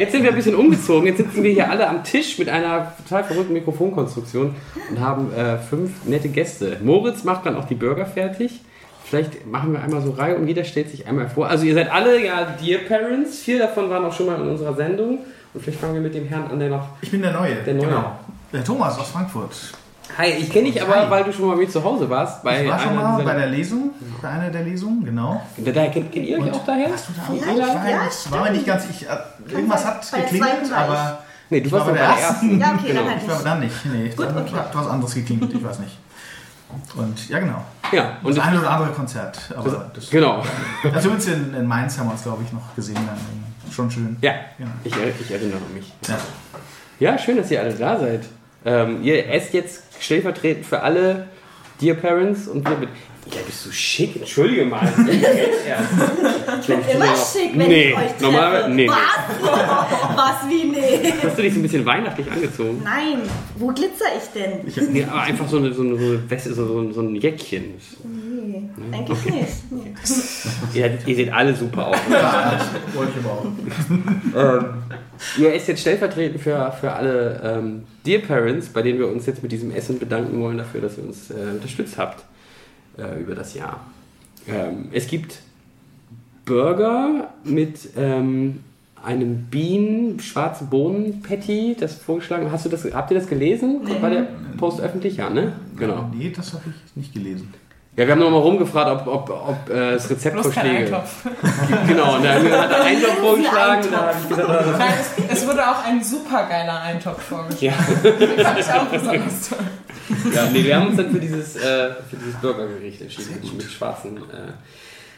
Jetzt sind wir ein bisschen umgezogen. Jetzt sitzen wir hier alle am Tisch mit einer total verrückten Mikrofonkonstruktion und haben äh, fünf nette Gäste. Moritz macht dann auch die Burger fertig. Vielleicht machen wir einmal so Reihe und jeder stellt sich einmal vor. Also ihr seid alle ja Dear Parents. Vier davon waren auch schon mal in unserer Sendung. Und vielleicht fangen wir mit dem Herrn an, der noch... Ich bin der Neue. Der Neue. Genau. Der Thomas aus Frankfurt. Hi, ich kenne dich aber, Hi. weil du schon mal mit zu Hause warst. Bei Ich war schon einer mal bei der Lesung, bei einer der Lesungen, genau. Da, da kennt, kennt ihr euch auch daher? Warst du da? Ich war, ja, war mir nicht ganz. Ich, äh, irgendwas hat geklingelt, aber Nee, du warst war bei der ersten. Ja, okay, genau. dann halt ich war nicht. dann nicht. Nee, Gut, dann okay. hat was anderes geklingelt, ich weiß nicht. Und ja, genau. Ja, und Das eine oder andere Konzert. Aber das, genau. Also zumindest in, in Mainz haben wir uns, glaube ich, noch gesehen. Dann. Schon schön. Ja, Ja. ich, ich erinnere mich. Ja. Ja, schön, dass ihr alle da seid. Ähm, ihr esst jetzt stellvertretend für alle Dear Parents und wir mit. Ja, bist du schick, entschuldige mal. Ich bin Ich bin immer schick, wenn nee, ich euch treffe. normal, nee, nee. Was? Was wie nee? Hast du dich so ein bisschen weihnachtlich angezogen? Nein, wo glitzer ich denn? Ich, Nee, aber einfach so, eine, so, eine, so, Weste, so, so, so ein Jäckchen. Nee, eigentlich nicht. Nee. Ihr, ihr seht alle super aus. ja, das wollte ich aber auch. ähm, ihr esst jetzt stellvertretend für, für alle ähm, Dear Parents, bei denen wir uns jetzt mit diesem Essen bedanken wollen dafür, dass ihr uns äh, unterstützt habt äh, über das Jahr. Ähm, es gibt Burger mit ähm, einem Bienen, schwarzen Bohnen-Patty, das vorgeschlagen. Hast du das, habt ihr das gelesen? Bei der Post öffentlich? Ja, ne? Genau. Nee, das habe ich nicht gelesen. Ja, wir haben nochmal rumgefragt, ob, ob, ob äh, es Rezeptvorschläge Eintopf. Genau, und dann hat er Eintopf vorgeschlagen. Da habe ich gesagt, ah, Nein, es, es wurde auch ein supergeiler Eintopf vorgeschlagen. ja. Den fand ich auch besonders toll. ja, nee, wir haben uns dann für dieses, äh, für dieses Burgergericht entschieden mit, mit schwarzen äh,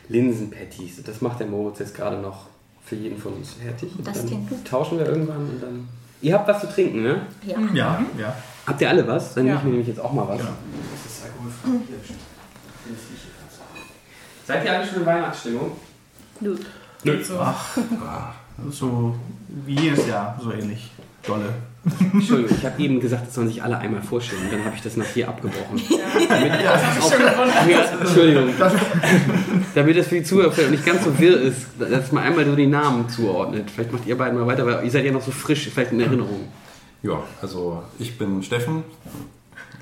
Linsen-Patties. Das macht der Moritz jetzt gerade noch für jeden von uns fertig. Und Das dann klingt gut. tauschen wir irgendwann und dann. Ihr habt was zu trinken, ne? Ja. Ja, ja. Habt ihr alle was? Dann Ja. nehme ich mir nämlich jetzt auch mal was. Genau. Das ist alkoholfrei. Hier, Seid ihr alle schon in Weihnachtsstimmung? Nö. Nö. So. Ach, so wie jedes Jahr, so ähnlich. Dolle. Entschuldigung, ich habe eben gesagt, es sollen sich alle einmal vorstellen. Und dann habe ich das nach hier abgebrochen. Ja, Das hab ich schon gewundert. Ja, Entschuldigung. Damit das für die Zuhörer nicht ganz so wirr ist, dass man einmal so die Namen zuordnet. Vielleicht macht ihr beiden mal weiter, weil ihr seid ja noch so frisch, vielleicht in Erinnerung. Ja, also ich bin Steffen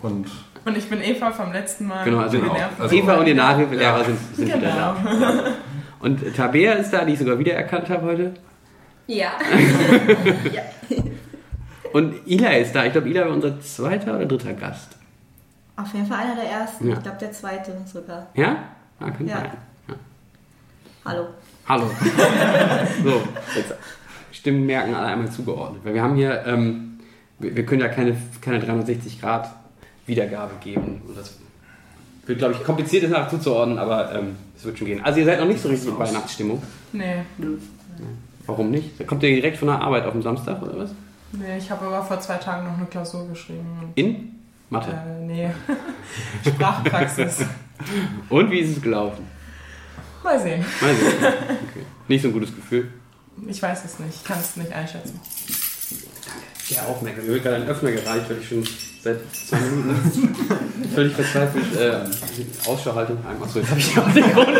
und Und ich bin Eva vom letzten Mal. Genau, also, Genau, also- Eva und ihr Nachhilfelehrer sind, sind wieder Genau. da. Und Tabea ist da, die ich sogar wiedererkannt habe heute. Ja. ja. Und Ila ist da. Ich glaube, Ila war unser zweiter oder dritter Gast. Auf jeden Fall einer der ersten. Ja. Ich glaube, der zweite sogar. Ja? Ah, kann Ja. sein. Ja. Hallo. Hallo. so, jetzt Stimmen merken alle einmal zugeordnet. Weil wir haben hier, ähm, wir, wir können ja keine, keine 360 Grad Wiedergabe geben. Und das wird, glaube ich, kompliziert ist nach zuzuordnen, aber ähm, es wird schon gehen. Also ihr seid noch nicht so richtig in Weihnachtsstimmung. Nee, Warum nicht? Da kommt ihr direkt von der Arbeit auf den Samstag oder was? nee, ich habe aber vor zwei Tagen noch eine Klausur geschrieben. In Mathe. äh, nee. Sprachpraxis. Und wie ist es gelaufen? Mal sehen. Mal sehen. Okay. Nicht so ein gutes Gefühl. Ich weiß es nicht. Ich kann es nicht einschätzen. Ja, aufmerksam. Mir wird gerade ein Öffner gereicht, weil ich schon seit zwei Minuten völlig verzweifelt äh, Ausschauhaltung haben. Achso, jetzt habe ich auch den Grund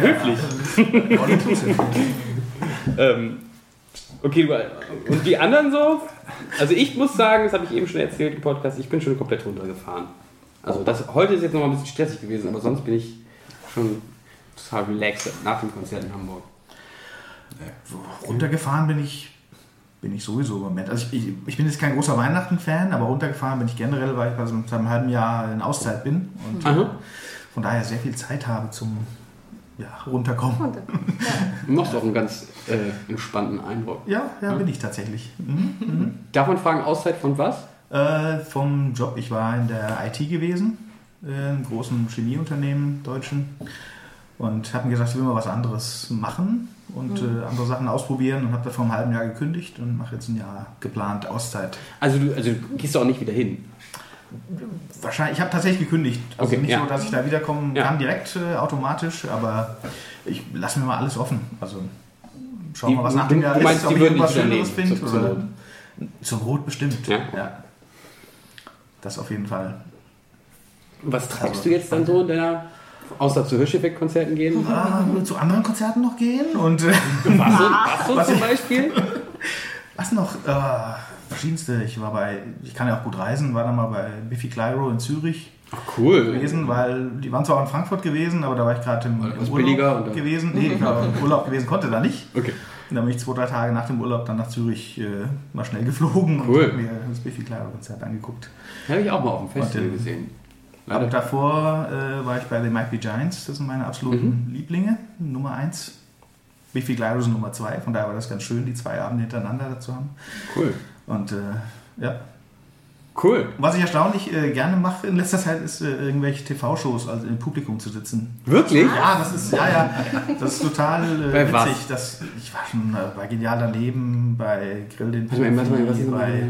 höflich. Ähm, okay, du- und die anderen so? Also ich muss sagen, das habe ich eben schon erzählt im Podcast, ich bin schon komplett runtergefahren. Also das, heute ist jetzt noch mal ein bisschen stressig gewesen, aber sonst bin ich schon total relaxed nach dem Konzert in Hamburg. Runtergefahren bin ich, bin ich sowieso im Moment. Also ich, ich, ich bin jetzt kein großer Weihnachten-Fan, aber runtergefahren bin ich generell, weil ich bei so einem halben Jahr in Auszeit bin und Aha. äh, von daher sehr viel Zeit habe zum ja, runterkommen. Und, ja. Machst auch einen ganz äh, entspannten Eindruck. Ja, ja, bin ich tatsächlich. Mhm. Darf man fragen, Auszeit von was? Äh, vom Job, ich war in der IT gewesen, äh, einem großen Chemieunternehmen, deutschen, und habe mir gesagt, ich will mal was anderes machen und äh, andere Sachen ausprobieren und habe da vor einem halben Jahr gekündigt und mache jetzt ein Jahr geplant Auszeit. Also du, also du gehst auch nicht wieder hin. Wahrscheinlich, ich habe tatsächlich gekündigt. Also Okay, nicht ja. so, dass ich da wiederkommen Ja. kann direkt äh, automatisch, aber ich lasse mir mal alles offen. Also schauen wir mal, was nach du- dem Jahr du ist, meinst, ob ich irgendwas Schöneres finde. oder- Zur Not bestimmt. Ja. Das auf jeden Fall. Was treibst du jetzt dann so in deiner, außer zu Hirscheffekt-Konzerten gehen? Ah, zu anderen Konzerten noch gehen und Was was so Was zum Beispiel? was noch? Äh, verschiedenste. Ich war bei, ich kann ja auch gut reisen, war dann mal bei Biffy Clyro in Zürich Ach, cool. gewesen, weil die waren zwar auch in Frankfurt gewesen, aber da war ich gerade im, im Urlaub gewesen. Nee, ich war im Urlaub gewesen, konnte da nicht. Okay. Und dann bin ich zwei, drei Tage nach dem Urlaub dann nach Zürich äh, mal schnell geflogen Cool. und hab mir das Biffy Clyro Konzert angeguckt. Habe ich auch mal auf dem Festival Und, äh, gesehen. Leider. davor äh, war ich bei The Might Be Giants, das sind meine absoluten Mhm. Lieblinge, Nummer 1. Biffy Clyro sind Nummer 2, von daher war das ganz schön, die zwei Abende hintereinander dazu haben. Cool. Und äh, ja, Cool. was ich erstaunlich äh, gerne mache in letzter Zeit ist äh, irgendwelche TV-Shows, also im Publikum zu sitzen. Wirklich? Ja, das ist ja ja, das ist total äh, Bei was? witzig. Das, ich war schon äh, bei Genial daneben, bei Grill den mal, warte mal, was ist bei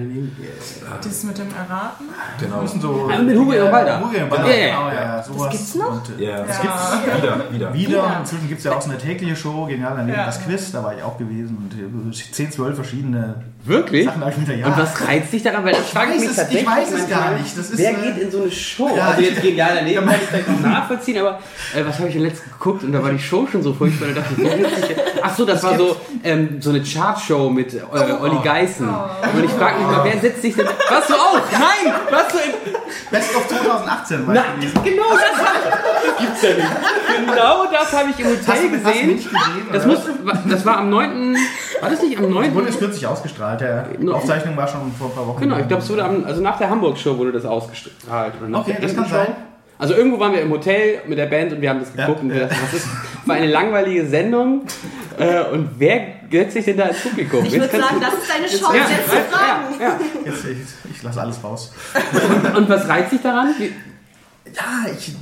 Das mit dem Erraten? Genau. das so Ah, mit Hugo Ehrwalder. Hugo Ehrwalder, Ja, ja, genau, ja. ja, ja, sowas. gibt's noch? Und, äh, Ja, Das ja. gibt's Wieder, wieder. wieder. Ja. Inzwischen gibt es ja auch so eine tägliche Show, genial daneben Ja. das Quiz, da war ich auch gewesen und äh, 10, 12 verschiedene Wirklich? Ich wieder, ja. Und was reizt dich daran? Weil das frage weiß mich es- tatsächlich ich weiß es gar nicht. Das ist, wer geht in so eine Show? ja, also ich- jetzt genial daneben kann ich vielleicht noch nachvollziehen, aber äh, was habe ich denn letztens geguckt und da war die Show schon so furchtbar. Da dachte ich, ach so, das war so, ähm, so eine Chartshow mit äh, Olli Geißen. Und ich frage mich mal, wer setzt sich denn... Warst du auch? Nein! Warst du in... Best of 2018 war Nein, ich genau das, hab ich, das gibt's ja nicht. Genau das habe ich im Hotel gesehen. gesehen? Das, muss, das war am 9. War das nicht am 9.? wurde es kürzlich ausgestrahlt. Der No. Aufzeichnung war schon vor ein paar Wochen. Genau, ich glaube, es wurde am, also nach der Hamburg-Show wurde das ausgestrahlt. Oder nach Okay, der das kann sein. Also irgendwo waren wir im Hotel mit der Band und wir haben das Ja, geguckt und wir ja. dachten, was ist für eine langweilige Sendung äh, und wer setzt sich denn da ins Publikum? Ich würde Jetzt sagen, du- das ist deine Chance, ja, jetzt zu fragen. ja, ja. Jetzt, ich, ich lasse alles raus. Und was reizt dich daran? Wie- Ja, ich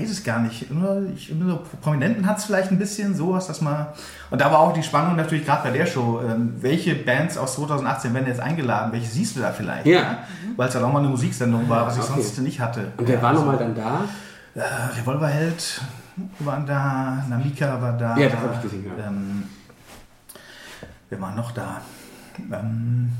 weiß es gar nicht. Nur, ich, so Prominenten hat es vielleicht ein bisschen sowas, dass man. Und da war auch die Spannung natürlich gerade bei der Show. Ähm, welche Bands aus 2018 werden jetzt eingeladen? Welche siehst du da vielleicht? Ja. Weil es halt auch mal eine Musiksendung war, was ich okay. sonst nicht hatte. Und wer Ja, war also, nochmal dann da? Äh, Revolverheld waren da, Namika war da. Ja, das hab ich gesehen, ja. Ähm, wer war noch da? Ähm,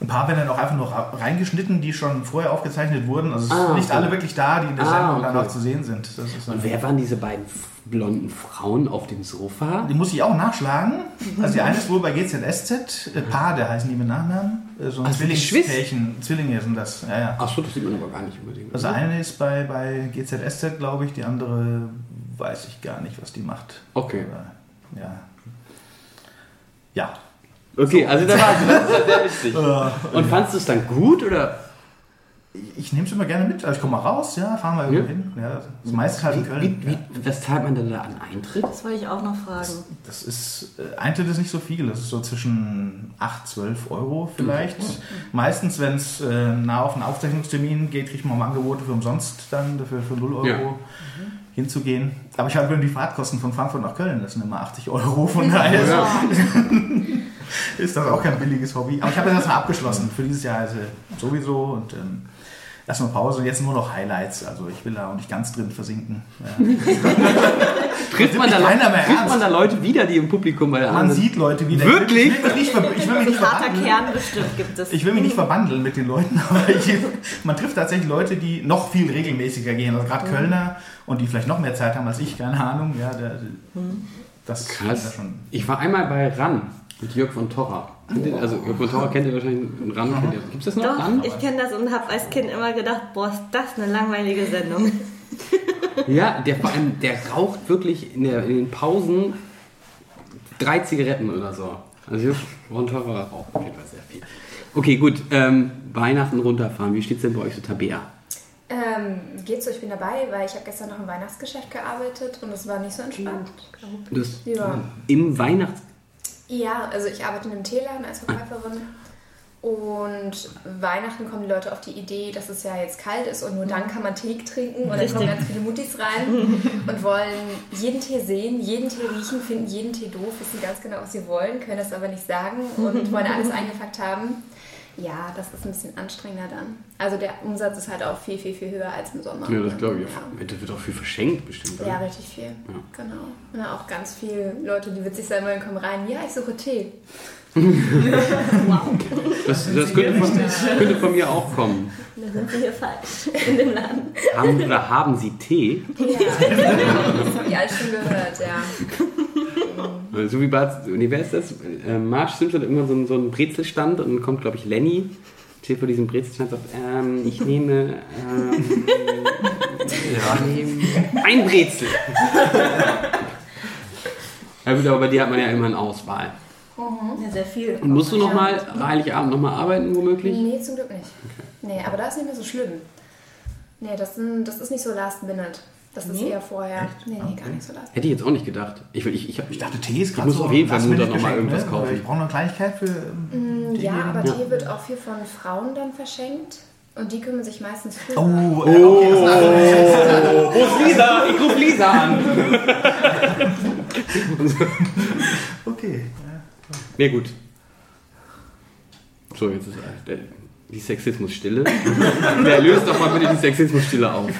ein paar werden dann auch einfach nur reingeschnitten, die schon vorher aufgezeichnet wurden. Also es Ah, sind nicht okay. alle wirklich da, die in der Ah, Sendung dann okay. auch zu sehen sind. Und wer waren diese beiden blonden Frauen auf dem Sofa? die muss ich auch nachschlagen. Also die eine ist wohl bei GZSZ, äh, Pade heißen die mit Nachnamen. Äh, so ein die Zwillingspärchen. Zwillinge sind das. Ja, ja. Achso, das sieht man aber gar nicht unbedingt. Also eine ist bei, bei GZSZ, glaube ich, die andere weiß ich gar nicht, was die macht. Okay. Aber, ja. Ja. Okay, also da war das ist ja sehr witzig. Und fandst du es dann gut oder? Ich nehme es immer gerne mit. Also ich komme mal raus, ja, fahren wir irgendwo Ja. hin. Ja, das meiste halt in Wie, Köln. wie, ja. was zahlt man denn da an Eintritt? Das wollte ich auch noch fragen. Das ist, äh, Eintritt ist nicht so viel. Das ist so zwischen 8, 12 Euro vielleicht. Meistens, wenn es äh, nah auf einen Aufzeichnungstermin geht, kriegt man mal Angebote für umsonst dann, dafür für 0 Euro Ja. Hinzugehen. Aber ich habe die Fahrtkosten von Frankfurt nach Köln. Das sind immer 80 Euro. Von daher ist das auch kein billiges Hobby. Aber ich habe das erstmal abgeschlossen. Für dieses Jahr also sowieso. Und ähm, erstmal Pause. Und jetzt nur noch Highlights. Also ich will da auch nicht ganz drin versinken. Trifft man, da trifft man da Leute wieder, die im Publikum bei der Man sieht Leute wieder. Wirklich? Ich will mich nicht, ver- ich will mich nicht Harter verbandeln. Kern bestimmt gibt es. Ich will mich nicht verbandeln mit den Leuten, aber ich, man trifft tatsächlich Leute, die noch viel regelmäßiger gehen. Also gerade Kölner und die vielleicht noch mehr Zeit haben als ich, keine Ahnung. Ja, der, das ist Krass. schon. Ich war einmal bei RAN mit Jörg von Torra. Also Jörg von Torra kennt ihr wahrscheinlich und RAN kennt ihr. Gibt es das noch? Doch, RAN? ich kenne das und habe als Kind immer gedacht, boah, ist das eine langweilige Sendung. Ja, der vor allem, der raucht wirklich in, der, in den Pausen drei Zigaretten oder so. Also Jörg von Torra raucht auf jeden Fall sehr viel. Okay, gut. Ähm, Weihnachten runterfahren. Wie steht's denn bei euch so Tabea? Ähm, geht so, ich bin dabei, weil ich habe gestern noch im Weihnachtsgeschäft gearbeitet und es war nicht so entspannt. Du hast Ja. im Weihnachts... Ja, also ich arbeite in einem Teeladen als Verkäuferin. Und Weihnachten kommen die Leute auf die Idee, dass es ja jetzt kalt ist und nur dann kann man Tee trinken. Und dann kommen ganz viele Muttis rein und wollen jeden Tee sehen, jeden Tee riechen, finden jeden Tee doof, wissen ganz genau, was sie wollen, können das aber nicht sagen und wollen alles eingepackt haben. Ja, das ist ein bisschen anstrengender dann. Also der Umsatz ist halt auch viel, viel, viel höher als im Sommer. Ja, das glaube ich. Ja. Das wird auch viel verschenkt bestimmt. oder? Ja, richtig viel. Genau. Und auch ganz viele Leute, die witzig sein wollen, kommen rein. Ja, ich suche Tee. Das, das könnte, von, könnte von mir auch kommen. Da sind wir hier falsch in dem Laden. Haben, oder haben Sie Tee? Ja, das habe ich alles schon gehört, ja. So wie Bart, nee, wer ist das? Äh, Marge Simpson hat irgendwann so einen, so einen Brezelstand und dann kommt, glaube ich, Lenny, steht vor diesem Brezelstand und sagt, ähm, ich nehme ähm, ja, nehme ein Brezel. ja gut, aber bei dir hat man ja immer eine Auswahl. Ja, sehr viel. Und musst du nochmal Heiligabend nochmal arbeiten, womöglich? Nee, zum Glück nicht. Nee, aber das ist nicht mehr so schlimm. Nee, das, sind, das ist nicht so last minute. Das ist eher vorher. Nee, nee, gar nicht so last Hätte ich jetzt auch nicht gedacht. Ich, will- ich, ich, hab, Ich dachte, Tee ist Ich gerade muss so auf jeden Fall last Mutter minute noch mal Geschenk, irgendwas ne? kaufen. Ich brauche noch eine Kleinigkeit für ähm, Ja, Tee aber geben. Tee wird auch viel von Frauen dann verschenkt. Und die kümmern sich meistens für. Oh, äh, okay, das ist eine andere Wo ist Lisa? Ich ruf Lisa an. Okay. Ja gut. So, jetzt ist äh, die Sexismusstille. Der löst doch mal bitte die Sexismusstille auf.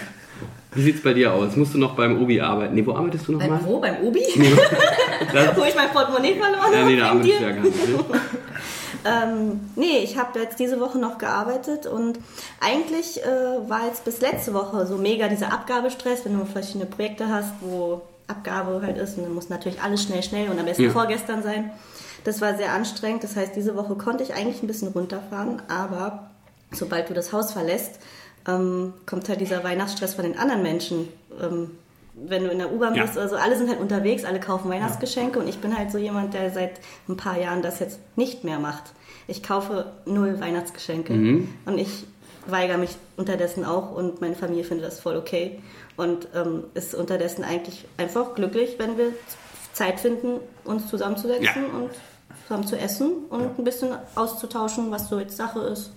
Wie sieht's bei dir aus? Musst du noch beim Obi arbeiten? Nee, wo arbeitest du Beim nochmal? wo? Beim Obi? Wo ich mein Portemonnaie verloren Ja, habe? nee, da dir? du ja gar nicht. Ne? Ähm, nee, ich habe jetzt diese Woche noch gearbeitet und eigentlich äh, war jetzt bis letzte Woche so mega dieser Abgabestress, wenn du verschiedene Projekte hast, wo Abgabe halt ist und dann muss natürlich alles schnell, schnell und am besten Ja. vorgestern sein. Das war sehr anstrengend, das heißt, diese Woche konnte ich eigentlich ein bisschen runterfahren, aber sobald du das Haus verlässt, ähm, kommt halt dieser Weihnachtsstress von den anderen Menschen. Ähm, wenn du in der U-Bahn Ja. bist, also alle sind halt unterwegs, alle kaufen Weihnachtsgeschenke und ich bin halt so jemand, der seit ein paar Jahren das jetzt nicht mehr macht. Ich kaufe null Weihnachtsgeschenke und ich weigere mich unterdessen auch und meine Familie findet das voll okay und ähm, ist unterdessen eigentlich einfach glücklich, wenn wir Zeit finden, uns zusammenzusetzen Ja. und zusammen zu essen und ein bisschen auszutauschen, was so jetzt Sache ist.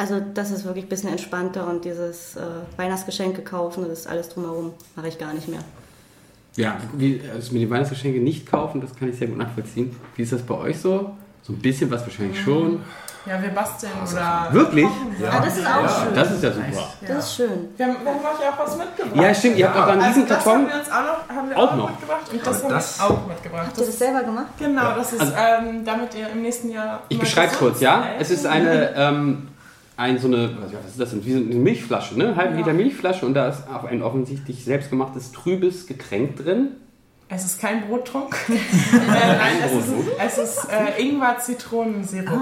Also das ist wirklich ein bisschen entspannter und dieses äh, Weihnachtsgeschenke kaufen, das ist alles drumherum, mache ich gar nicht mehr. Ja, wie, also mit den Weihnachtsgeschenke nicht kaufen, das kann ich sehr gut nachvollziehen. Wie ist das bei euch so? So ein bisschen was wahrscheinlich schon. Ja, wir basteln oder. Wirklich? Ah, das ist auch schön. Das ist ja super. Das ist schön. Wir haben, wir haben euch auch was mitgebracht. Ja, stimmt, ihr habt auch einen Also riesen das haben Karton. wir uns auch noch, haben wir Auch auch noch. mitgebracht und das haben das- wir auch mitgebracht. Habt ihr das selber gemacht? Genau, das ist, Also- ähm, damit ihr im nächsten Jahr. Ich beschreibe es kurz, ja? Es ist eine, ähm, ein, so eine, was ist das denn? Wie so eine Milchflasche, ne? Halb Ja. Liter Milchflasche und da ist auch ein offensichtlich selbstgemachtes trübes Getränk drin. Es ist kein Brottrunk. äh, nein, es ist, es ist äh, Ingwer-Zitronensirup,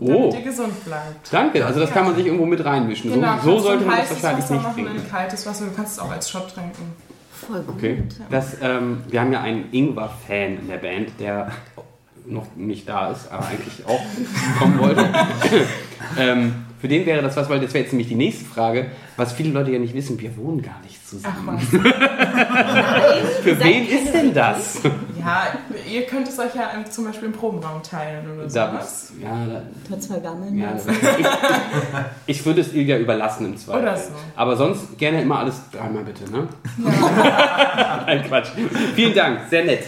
Oh, damit ihr gesund bleibt. danke. Also das kann man sich irgendwo mit reinmischen. So, Genau, so kannst sollte man das wahrscheinlich Wasser nicht machen trinken. in kaltes Wasser. Du kannst es auch als Shot trinken. Voll gut. Okay. Das, ähm, wir haben ja einen Ingwer-Fan in der Band, der noch nicht da ist, aber eigentlich auch kommen wollte. ähm, für den wäre das was, weil das wäre jetzt nämlich die nächste Frage, was viele Leute ja nicht wissen, wir wohnen gar nicht Ach zusammen. was. Für wen ist denn das? Ja, ihr könnt es euch ja im, zum Beispiel im Probenraum teilen oder Da, sowas. ja, da, Mit zwei Gammeln. ja, da, ich, ich würde es Ilja überlassen im Zweifel. Oder so. Aber sonst gerne immer alles dreimal bitte, ne? Nein, Quatsch. Vielen Dank, sehr nett.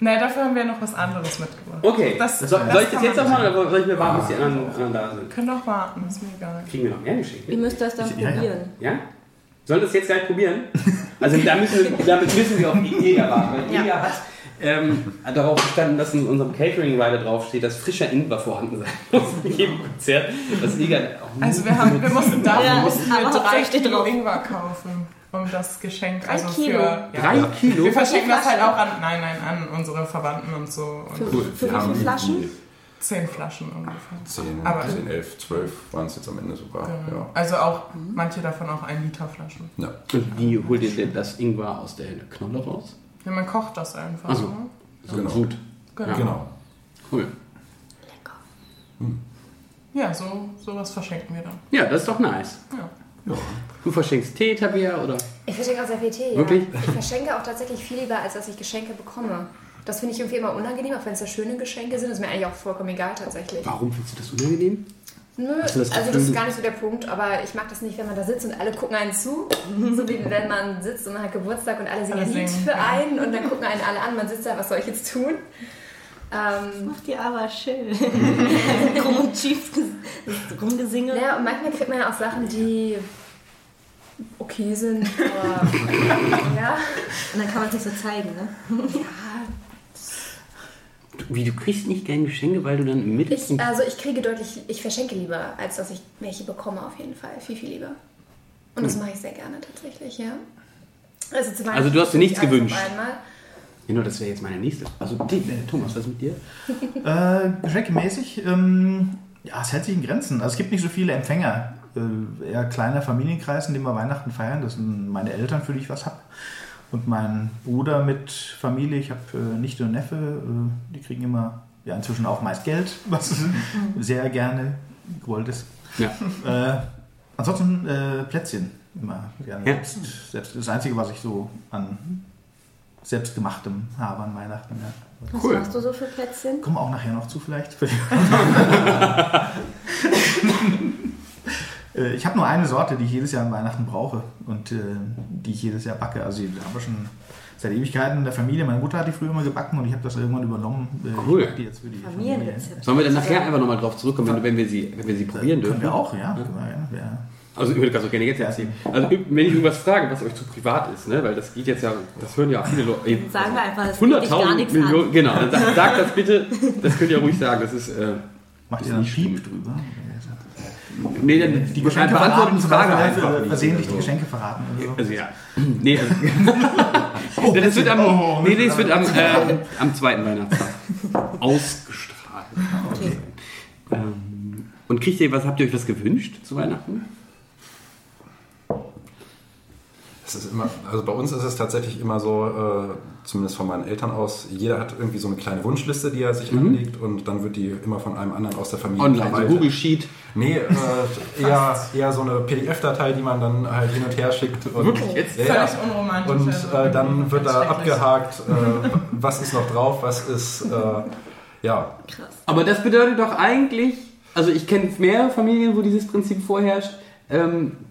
Nein, dafür haben wir noch was anderes mitgebracht. Okay, Das- so, das soll ich das jetzt noch machen oder soll ich mir warten, bis die anderen, anderen da sind? Wir können doch warten, ist mir egal. Kriegen wir noch mehr Geschenke? Ihr müsst das dann Ja, ja. probieren. Ja? Sollen wir das jetzt gleich probieren? Also da müssen wir, damit müssen wir auf die Ilja warten, weil Ja. Hat ähm, darauf bestanden, dass in unserem Catering-Rider draufsteht, dass frischer Ingwer vorhanden sein muss in jedem Konzert. Das Ilja auch Also wir, haben, wir mussten dafür Ja, mussten wir aber drei Kilo drauf. Ingwer kaufen, um das Geschenk Drei also Kilo? für ja, Drei Kilo? Wir verschicken das halt auch an nein nein an unsere Verwandten und so und Für, für wie viele Flaschen? zehn Flaschen ungefähr. 10, Aber- 10, 11, 12 waren es jetzt am Ende sogar. Genau. Also auch manche davon auch ein Liter Flaschen. Ja. Ja. Und wie holt ihr denn das Ingwer aus der Knolle raus? Ja, man kocht das einfach. Ach so. ne? So Genau. Sud. Genau. Genau. Cool. Ja, so sowas verschenken wir dann. Ja, das ist doch nice. Ja. Du verschenkst Tee, Tabea, oder? Ich verschenke auch sehr viel Tee. Wirklich? Ja. Ich verschenke auch tatsächlich viel lieber, als dass ich Geschenke bekomme. Das finde ich irgendwie immer unangenehm, auch wenn es ja schöne Geschenke sind. Das ist mir eigentlich auch vollkommen egal tatsächlich. Warum findest du das unangenehm? Nö, das also das ist gar nicht so der Punkt, aber ich mag das nicht, wenn man da sitzt und alle gucken einen zu. So wie wenn man sitzt und man hat Geburtstag und alle singen ein Lied für einen und dann gucken einen alle an, man sitzt da, was soll ich jetzt tun? Ähm, Macht die aber schön. Krumm und schief ges- rumgesinge. ja, und manchmal kriegt man ja auch Sachen, die okay sind, aber ja. Und dann kann man es nicht so zeigen, ne? Wie, du kriegst nicht gerne Geschenke, weil du dann im Mittel... Ich, also ich kriege deutlich, ich verschenke lieber, als dass ich welche bekomme auf jeden Fall. Viel, viel lieber. Und das mache ich sehr gerne tatsächlich, ja. Also, Also du hast dir nichts auf gewünscht? Einmal. Genau, das wäre jetzt meine nächste. Also, äh, Thomas, was ist mit dir? Äh, geschenkemäßig, ähm, ja, es hält sich in Grenzen. Also es gibt nicht so viele Empfänger. Äh, eher kleiner Familienkreis, in dem wir Weihnachten feiern. Das sind meine Eltern, für die ich was habe. Und mein Bruder mit Familie. Ich habe äh, Nichte und Neffe. Äh, die kriegen immer, ja, inzwischen auch meist Geld, was sehr gerne gewollt ist. Ja. Äh, ansonsten äh, Plätzchen immer gerne. Ja. Selbst, selbst das Einzige, was ich so an selbstgemachtem habe an Weihnachten. Ja. Was Cool. machst du so für Plätzchen? Kommen wir auch nachher noch zu vielleicht. Äh, ich habe nur eine Sorte, die ich jedes Jahr an Weihnachten brauche und äh, die ich jedes Jahr backe. Also die haben wir schon seit Ewigkeiten in der Familie. Meine Mutter hat die früher immer gebacken und ich habe das irgendwann übernommen. Äh, Cool. Die jetzt für die Familie. Familienrezept. Sollen wir dann nachher einfach nochmal drauf zurückkommen, wenn, wenn, wir sie, wenn wir sie probieren Können dürfen? wir auch, ja. Können wir, ja. ja. Also ich würde ganz so gerne jetzt erzählen. Also wenn ich irgendwas frage, was euch zu privat ist, ne? weil das geht jetzt ja, das hören ja viele Leute. Sagen wir einfach, das geht dich gar 100.000 nichts Millionen, an. genau. Dann sagt, sagt das bitte, das könnt ihr ruhig sagen. Das ist, äh, Macht Ist ihr dann nicht schlimm. Piep drüber? nee, dann Die Geschenke verraten beantworten die Frage einfach. äh, nicht. versehentlich die Geschenke verraten. Oder so. Also ja. Nee, also, nee, das wird am, Oh, nee, nee, das wird am, ähm, am zweiten Weihnachtstag ausgestrahlt. Okay. Ähm, und kriegt ihr was, habt ihr euch was gewünscht zu Weihnachten? Es ist immer, also bei uns ist es tatsächlich immer so, äh, zumindest von meinen Eltern aus, jeder hat irgendwie so eine kleine Wunschliste, die er sich anlegt und dann wird die immer von einem anderen aus der Familie Online, so. Google Sheet. Nee, äh, eher, eher so eine PDF-Datei, die man dann halt hin und her schickt. Und, Wirklich jetzt? Ja, unromantisch. Und also äh, dann wird da abgehakt, äh, was ist noch drauf, was ist, äh, ja, Krass. Aber das bedeutet doch eigentlich, also ich kenne mehrere Familien, wo dieses Prinzip vorherrscht,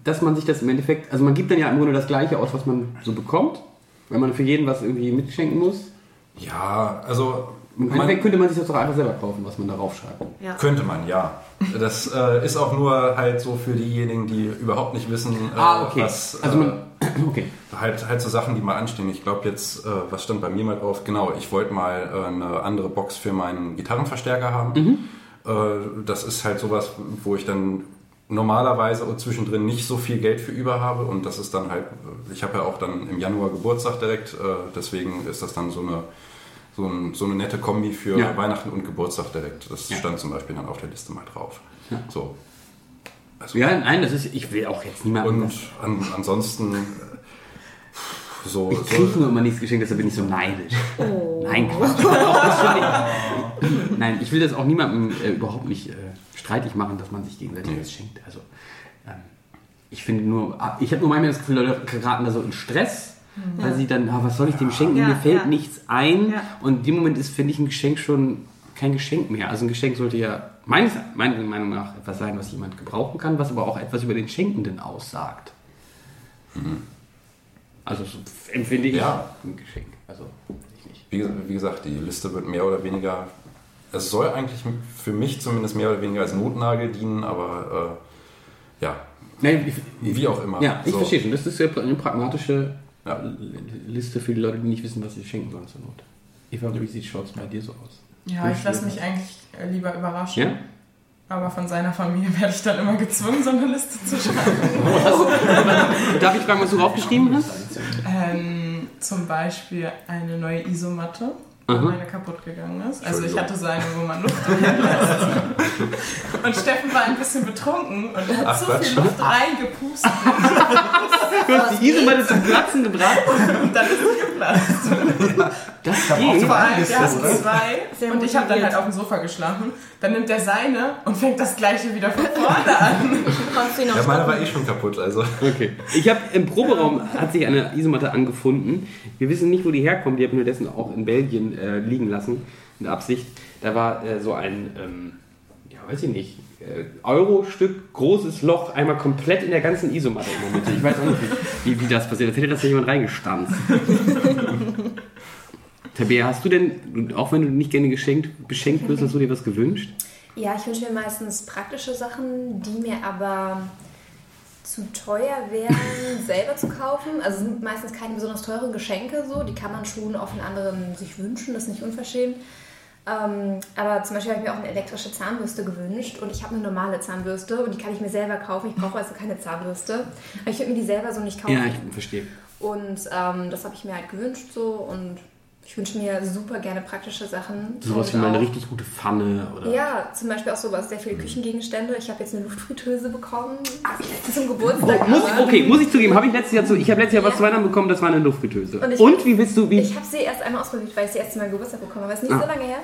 dass man sich das im Endeffekt, also man gibt dann ja im Grunde das Gleiche aus, was man so bekommt, wenn man für jeden was irgendwie mitschenken muss. ja, also Im man, Endeffekt könnte man sich das doch einfach selber kaufen, was man darauf schreibt. Ja. könnte man, ja. Das äh, ist auch nur halt so für diejenigen, die überhaupt nicht wissen, äh, Ah, okay. was Also äh, man, okay. Halt, halt so Sachen, die mal anstehen. Ich glaube jetzt, äh, was stand bei mir mal drauf? Genau, ich wollte mal äh, eine andere Box für meinen Gitarrenverstärker haben. Äh, das ist halt sowas, wo ich dann normalerweise zwischendrin nicht so viel Geld für über habe und das ist dann halt, ich habe ja auch dann im Januar Geburtstag direkt, äh, deswegen ist das dann so eine, so, ein, so eine nette Kombi für Ja. Weihnachten und Geburtstag direkt. Das Ja. stand zum Beispiel dann auf der Liste mal drauf. So. Also, Ja, nein, das ist, ich will auch jetzt niemandem und an, ansonsten äh, so, Ich so kriege nur immer nichts geschenkt, deshalb bin ich so neidisch. Oh. Nein, Quatsch. Nein, ich will das auch niemandem äh, überhaupt nicht äh, streitig machen, dass man sich gegenseitig Nee. was schenkt. Also, ähm, ich finde nur, ah, ich habe nur manchmal das Gefühl, Leute geraten da so in Stress, weil sie dann, ah, was soll ich dem schenken? Ja, Mir fällt ja. nichts ein. Ja. Und in dem Moment ist, finde ich, ein Geschenk schon kein Geschenk mehr. Also ein Geschenk sollte ja meines, meiner Meinung nach etwas sein, was jemand gebrauchen kann, was aber auch etwas über den Schenkenden aussagt. Also so empfinde ich Ja. ein Geschenk. Also ich nicht. Wie, wie gesagt, die Liste wird mehr oder weniger. Es soll eigentlich für mich zumindest mehr oder weniger als Notnagel dienen, aber äh, ja, Nein, ich, wie auch immer. ja, ich So. verstehe schon. Das ist ja eine pragmatische Ja. Liste für die Leute, die nicht wissen, was sie schenken sollen zur Not. Eva, wie sieht es bei dir so aus? Ja, ich lasse mich eigentlich äh, lieber überraschen. Ja? Aber von seiner Familie werde ich dann immer gezwungen, so eine Liste zu schreiben. Darf ich fragen, was du draufgeschrieben hast? ähm, zum Beispiel eine neue Isomatte, weil Aha. meine kaputt gegangen ist. Also ich hatte so eine, wo man Luft reinlässt. Und Steffen war ein bisschen betrunken und er hat Ach, so viel Luft reingepustet Du hast die Isomatte zum Platzen gebracht. und dann ist sie geplatzt. Das ging. so Vor allem, einiges der hat oder? zwei Sehr und ich habe dann halt auf dem Sofa geschlafen. Dann nimmt er seine und fängt das gleiche wieder von vorne an. Konntest du ihn noch Ja, meine stoppen? war eh schon kaputt, also. Okay. Ich habe im Proberaum hat sich eine Isomatte angefunden. Wir wissen nicht, wo die herkommt. Die habe ich nur dessen auch in Belgien äh, liegen lassen, in Absicht. Da war äh, so ein, ähm, ja, weiß ich nicht, äh, Euro-Stück großes Loch, einmal komplett in der ganzen Isomatte in der Mitte. Ich weiß auch nicht, wie, wie, wie das passiert. Als hätte das ja jemand reingestanzt. Tabea, hast du denn, auch wenn du nicht gerne geschenkt, beschenkt wirst, hast du dir was gewünscht? Ja, ich wünsche mir meistens praktische Sachen, die mir aber zu teuer wären, selber zu kaufen. Also sind meistens keine besonders teuren Geschenke so, die kann man schon auch von anderen sich wünschen, das ist nicht unverschämt. Ähm, aber zum Beispiel habe ich mir auch eine elektrische Zahnbürste gewünscht und ich habe eine normale Zahnbürste und die kann ich mir selber kaufen. Ich brauche also keine Zahnbürste. Aber ich würde mir die selber so nicht kaufen. Ja, ich verstehe. Und ähm, das habe ich mir halt gewünscht so und ich wünsche mir super gerne praktische Sachen. Sowas wie mal eine richtig gute Pfanne oder. ja, zum Beispiel auch sowas, sehr viele Küchengegenstände. Ich habe jetzt eine Luftfritteuse bekommen zum Oh, Geburtstag. muss, aber okay, muss ich zugeben, habe ich letztes Jahr zu, ich habe letztes Jahr was Ja. zu Weihnachten bekommen, das war eine Luftfritteuse. Und Und, ich- wie willst du, wie? Ich habe sie erst einmal ausprobiert, weil ich sie erst zu meinem Geburtstag bekommen habe. Das ist nicht Ah. so lange her.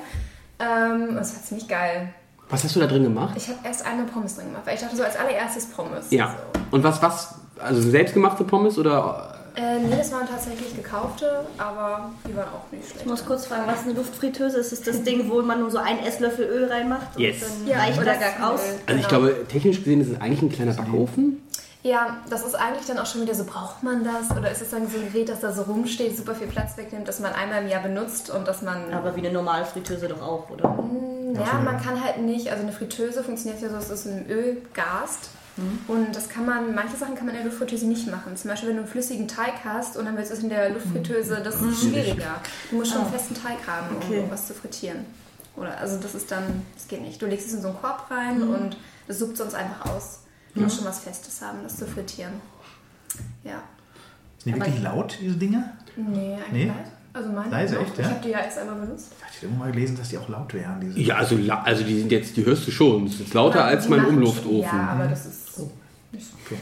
Ähm, und es war ziemlich geil. was hast du da drin gemacht? Ich habe erst eine Pommes drin gemacht, weil ich dachte so als allererstes Pommes. Ja. So. Und was, was, also selbstgemachte Pommes oder? Äh, nee, das waren tatsächlich gekaufte, aber die waren auch nicht schlecht. Ich muss kurz fragen, was ist eine Luftfritteuse? Ist es das Ding, wo man nur so einen Esslöffel Öl reinmacht Yes. und dann reicht oder der Gag aus? Also ich genau. glaube, technisch gesehen ist es eigentlich ein kleiner Backofen. Ja, das ist eigentlich dann auch schon wieder so, braucht man das? Oder ist es dann so ein Gerät, das da so rumsteht, super viel Platz wegnimmt, das man einmal im Jahr benutzt und dass man... Aber wie eine normale Fritteuse doch auch, oder? Ja, man kann halt nicht, also eine Fritteuse funktioniert ja so, es ist ein Öl gast. Und das kann man, manche Sachen kann man in der Luftfritteuse nicht machen. Zum Beispiel, wenn du einen flüssigen Teig hast und dann willst du es in der Luftfritteuse, das ist schwieriger. Du musst schon einen festen Teig haben, um Okay. irgendwas zu frittieren. Oder, also das ist dann, das geht nicht. Du legst es in so einen Korb rein und das suppt sonst einfach aus. Du musst schon was Festes haben, das zu frittieren. Ja. Sind die Aber- wirklich laut, diese Dinger? Nee, eigentlich Nee? leise. Also meine Leise, echt, ja? Ich habe die ja erst einmal benutzt. Ich habe irgendwo mal gelesen, dass die auch laut wären. Diese Ja, also, la- also die sind jetzt, die hörst du schon. Das ist jetzt lauter Ja, als mein Umluftofen. Ja, aber das ist Okay.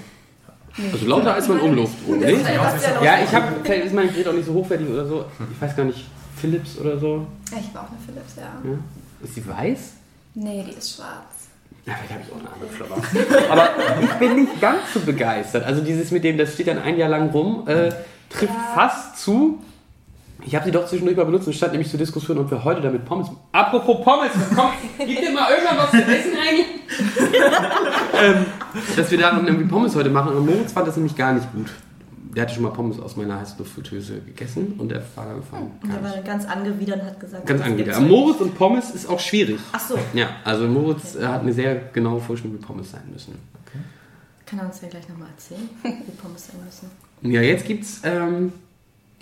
Also lauter als mein Umluftofen. Das Nee? laut. Ja, ich habe, vielleicht ist mein Gerät auch nicht so hochwertig oder so. Ich weiß gar nicht, Philips oder so. Ich war auch eine Philips, ja. Ja? Ist die weiß? Nee, die ist schwarz. Ja, vielleicht habe ich auch eine andere Flopper. Aber ich bin nicht ganz so begeistert. Also dieses mit dem, das steht dann ein Jahr lang rum, äh, trifft Ja. fast zu. Ich habe sie doch zwischendurch mal benutzt und stand nämlich zur Diskussion, ob wir heute damit Pommes. Apropos Pommes, komm, gib dir mal irgendwann was zu essen eigentlich. ähm, dass wir da noch irgendwie Pommes heute machen. Und Moritz fand das nämlich gar nicht gut. Der hatte schon mal Pommes aus meiner Heißluftfritteuse gegessen und der war davon Und gar der nicht. war ganz angewidert und hat gesagt, Ganz das angewidert. Moritz und Pommes ist auch schwierig. Ach so, Ja, also Moritz äh, hat eine sehr genaue Vorstellung, wie Pommes sein müssen. kann er uns ja gleich nochmal erzählen, wie Pommes sein müssen. Ja, jetzt gibt's ähm,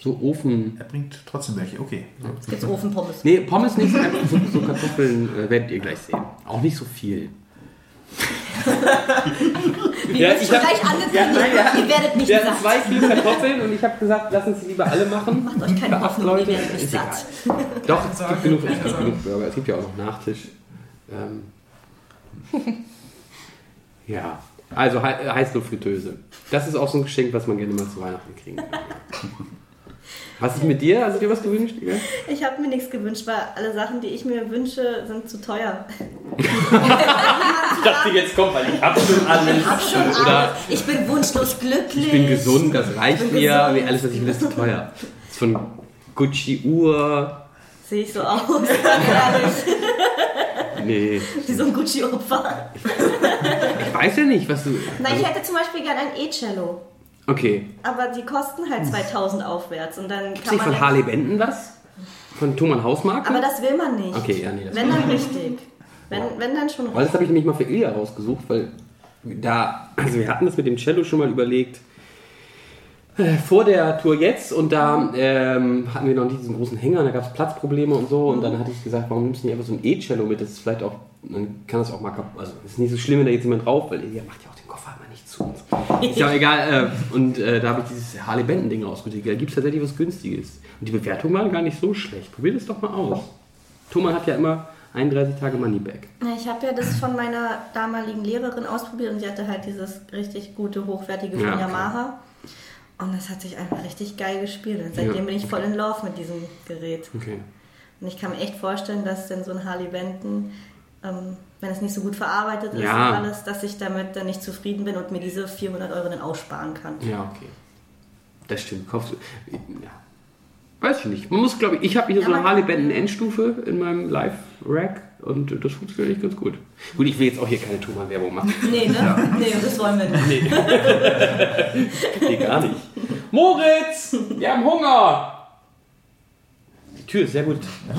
so Ofen. Er bringt trotzdem welche, okay. Es gibt Ofenpommes. Nee, Pommes nicht, einfach so, so Kartoffeln äh, werdet ihr gleich sehen. Auch nicht so viel. Wie Ja, ich hab- gleich angekündigt? Ja, nein, wir hatten- Ihr werdet nicht Wir satt. zwei Kilo Kartoffeln und ich habe gesagt, lass uns die lieber alle machen. Macht euch keine Hoffnung, Leute. ihr werdet nicht Ist satt. Doch, es gibt genug, es gibt genug Burger. Es gibt ja auch noch Nachtisch. Ähm. Ja, also He Heißluftfritteuse. Das ist auch so ein Geschenk, was man gerne mal zu Weihnachten kriegen kann. Was ist mit dir? Hast du dir was gewünscht? Igor? Ich habe mir nichts gewünscht, weil alle Sachen, die ich mir wünsche, sind zu teuer. Ich dachte, jetzt kommt, weil ich hab schon alles. Ich hab schon Oder alles. Ich bin wunschlos glücklich. ich bin gesund, das reicht mir. gesund. Wie alles, was ich will, ist zu teuer. Das ist von Gucci Uhr. Sehe ich so aus. Ehrlich. Nee, Wie so ein Gucci-Opfer. ich weiß ja nicht, was du. Nein, also, ich hätte zum Beispiel gern ein E-Cello. Okay. Aber die kosten halt 2000 aufwärts. Und dann kann nicht man. von Harley Benton was? Von Thomann Hausmarke? aber das will man nicht. Okay, ja, nee, das Wenn dann richtig. Wenn, wenn dann schon Weil das habe ich nämlich mal für Ilja rausgesucht, weil da, also wir hatten das mit dem Cello schon mal überlegt, äh, vor der Tour jetzt und da ähm, hatten wir noch nicht diesen großen Hänger, da gab es Platzprobleme und so und dann hatte ich gesagt, warum nimmst du nicht einfach so ein E-Cello mit, das ist vielleicht auch, dann kann das auch mal kaputt, also es ist nicht so schlimm, wenn da jetzt jemand drauf, weil Ilja macht ja auch den Koffer immer nicht nicht zu uns. Ist ja auch egal. Äh, und äh, da habe ich dieses Harley Benton Ding ausprobiert. Da gibt es tatsächlich was Günstiges. Und die Bewertungen waren gar nicht so schlecht. Probiert es doch mal aus. Thomas hat ja immer 31 Tage Moneyback. Ich habe ja das von meiner damaligen Lehrerin ausprobiert und sie hatte halt dieses richtig gute, hochwertige von Ja, okay. Yamaha. Und das hat sich einfach richtig geil gespielt. Und seitdem Ja, bin ich voll in Love mit diesem Gerät. Okay. Und ich kann mir echt vorstellen, dass denn so ein Harley Benton, ähm, wenn es nicht so gut verarbeitet ist Ja. und alles, dass ich damit dann nicht zufrieden bin und mir diese 400 Euro dann aussparen kann. Ja, okay. Das stimmt. Kaufst du. Ja. Weiß ich nicht. Man muss, glaube ich, ich habe hier Ja, so eine Harley Benton Endstufe in meinem Live-Rack und das funktioniert echt ganz gut. Gut, ich will jetzt auch hier keine Thomann-Werbung machen. Nee, ne? Nee, das wollen wir nicht. Nee, gar nicht. Moritz, wir haben Hunger. Tür ist sehr gut.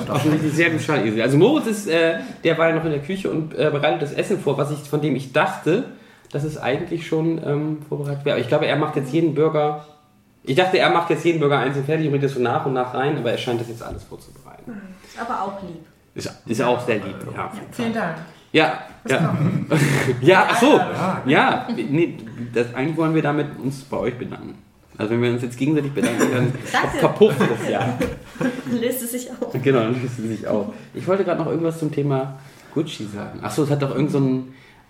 Offensichtlich sehr gut schall. Also Moritz ist, äh, der war ja noch in der Küche und äh, bereitet das Essen vor, was ich, von dem ich dachte, dass es eigentlich schon ähm, vorbereitet wäre. Aber ich glaube, er macht jetzt jeden Burger. Ich dachte, er macht jetzt jeden Burger einzeln fertig und bringt das so nach und nach rein, aber er scheint das jetzt alles vorzubereiten. Ist aber auch lieb. Ist, ist auch sehr lieb, ja. Vielen Dank. Ja, ja. ja, ach so. Ja, nee, das, eigentlich wollen wir damit uns bei euch bedanken. Also wenn wir uns jetzt gegenseitig bedanken, dann verpufft das ja. Löst es sich auf. Genau, dann löst sie sich auf. Ich wollte gerade noch irgendwas zum Thema Gucci sagen. Ach so, es hat doch irgend so